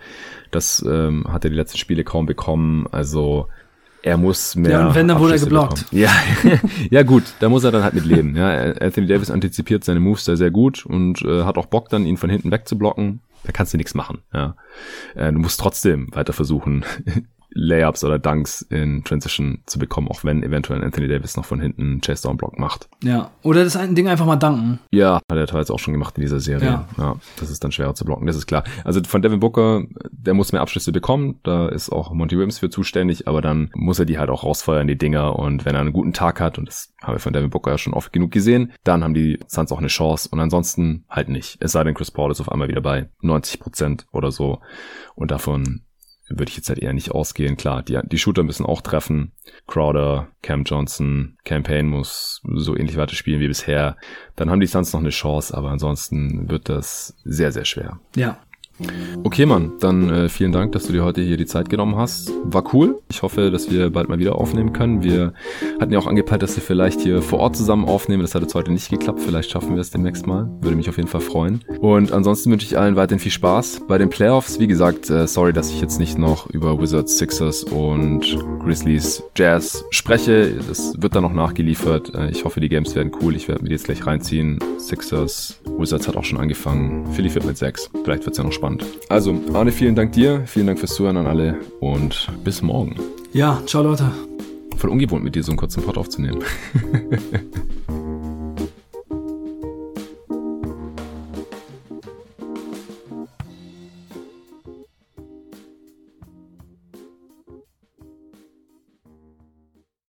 Das ähm, hat er die letzten Spiele kaum bekommen. Also er muss mehr. Ja, und wenn, dann wurde er geblockt. Ja, ja gut, da muss er dann halt mit leben. Ja, Anthony Davis antizipiert seine Moves sehr, sehr gut und äh, hat auch Bock dann, ihn von hinten wegzublocken. Da kannst du nichts machen. Ja, äh, du musst trotzdem weiter versuchen, Layups oder Dunks in Transition zu bekommen, auch wenn eventuell Anthony Davis noch von hinten Chase Down Block macht. Ja, oder das ein Ding einfach mal danken. Ja, hat er teilweise auch schon gemacht in dieser Serie. Ja. ja. das ist dann schwerer zu blocken, das ist klar. Also von Devin Booker, der muss mehr Abschlüsse bekommen, da ist auch Monty Williams für zuständig, aber dann muss er die halt auch rausfeuern, die Dinger und wenn er einen guten Tag hat und das haben wir von Devin Booker ja schon oft genug gesehen, dann haben die Suns auch eine Chance und ansonsten halt nicht. Es sei denn, Chris Paul ist auf einmal wieder bei 90 Prozent oder so und davon würde ich jetzt halt eher nicht ausgehen. Klar, die, die Shooter müssen auch treffen. Crowder, Cam Johnson, Campaign muss so ähnlich weiterspielen wie bisher. Dann haben die Suns noch eine Chance, aber ansonsten wird das sehr, sehr schwer. Ja, Okay, Mann, dann äh, vielen Dank, dass du dir heute hier die Zeit genommen hast. War cool. Ich hoffe, dass wir bald mal wieder aufnehmen können. Wir hatten ja auch angepeilt, dass wir vielleicht hier vor Ort zusammen aufnehmen. Das hat jetzt heute nicht geklappt. Vielleicht schaffen wir es demnächst mal. Würde mich auf jeden Fall freuen. Und ansonsten wünsche ich allen weiterhin viel Spaß bei den Playoffs. Wie gesagt, äh, sorry, dass ich jetzt nicht noch über Wizards, Sixers und Grizzlies Jazz spreche. Das wird dann noch nachgeliefert. Äh, ich hoffe, die Games werden cool. Ich werde mir die jetzt gleich reinziehen. Sixers, Wizards hat auch schon angefangen. Philly wird mit 6. Vielleicht wird es ja noch spannend spannend. Also, Arne, vielen Dank dir, vielen Dank fürs Zuhören an alle und bis morgen. Ja, ciao Leute. Voll ungewohnt mit dir so einen kurzen Pod aufzunehmen.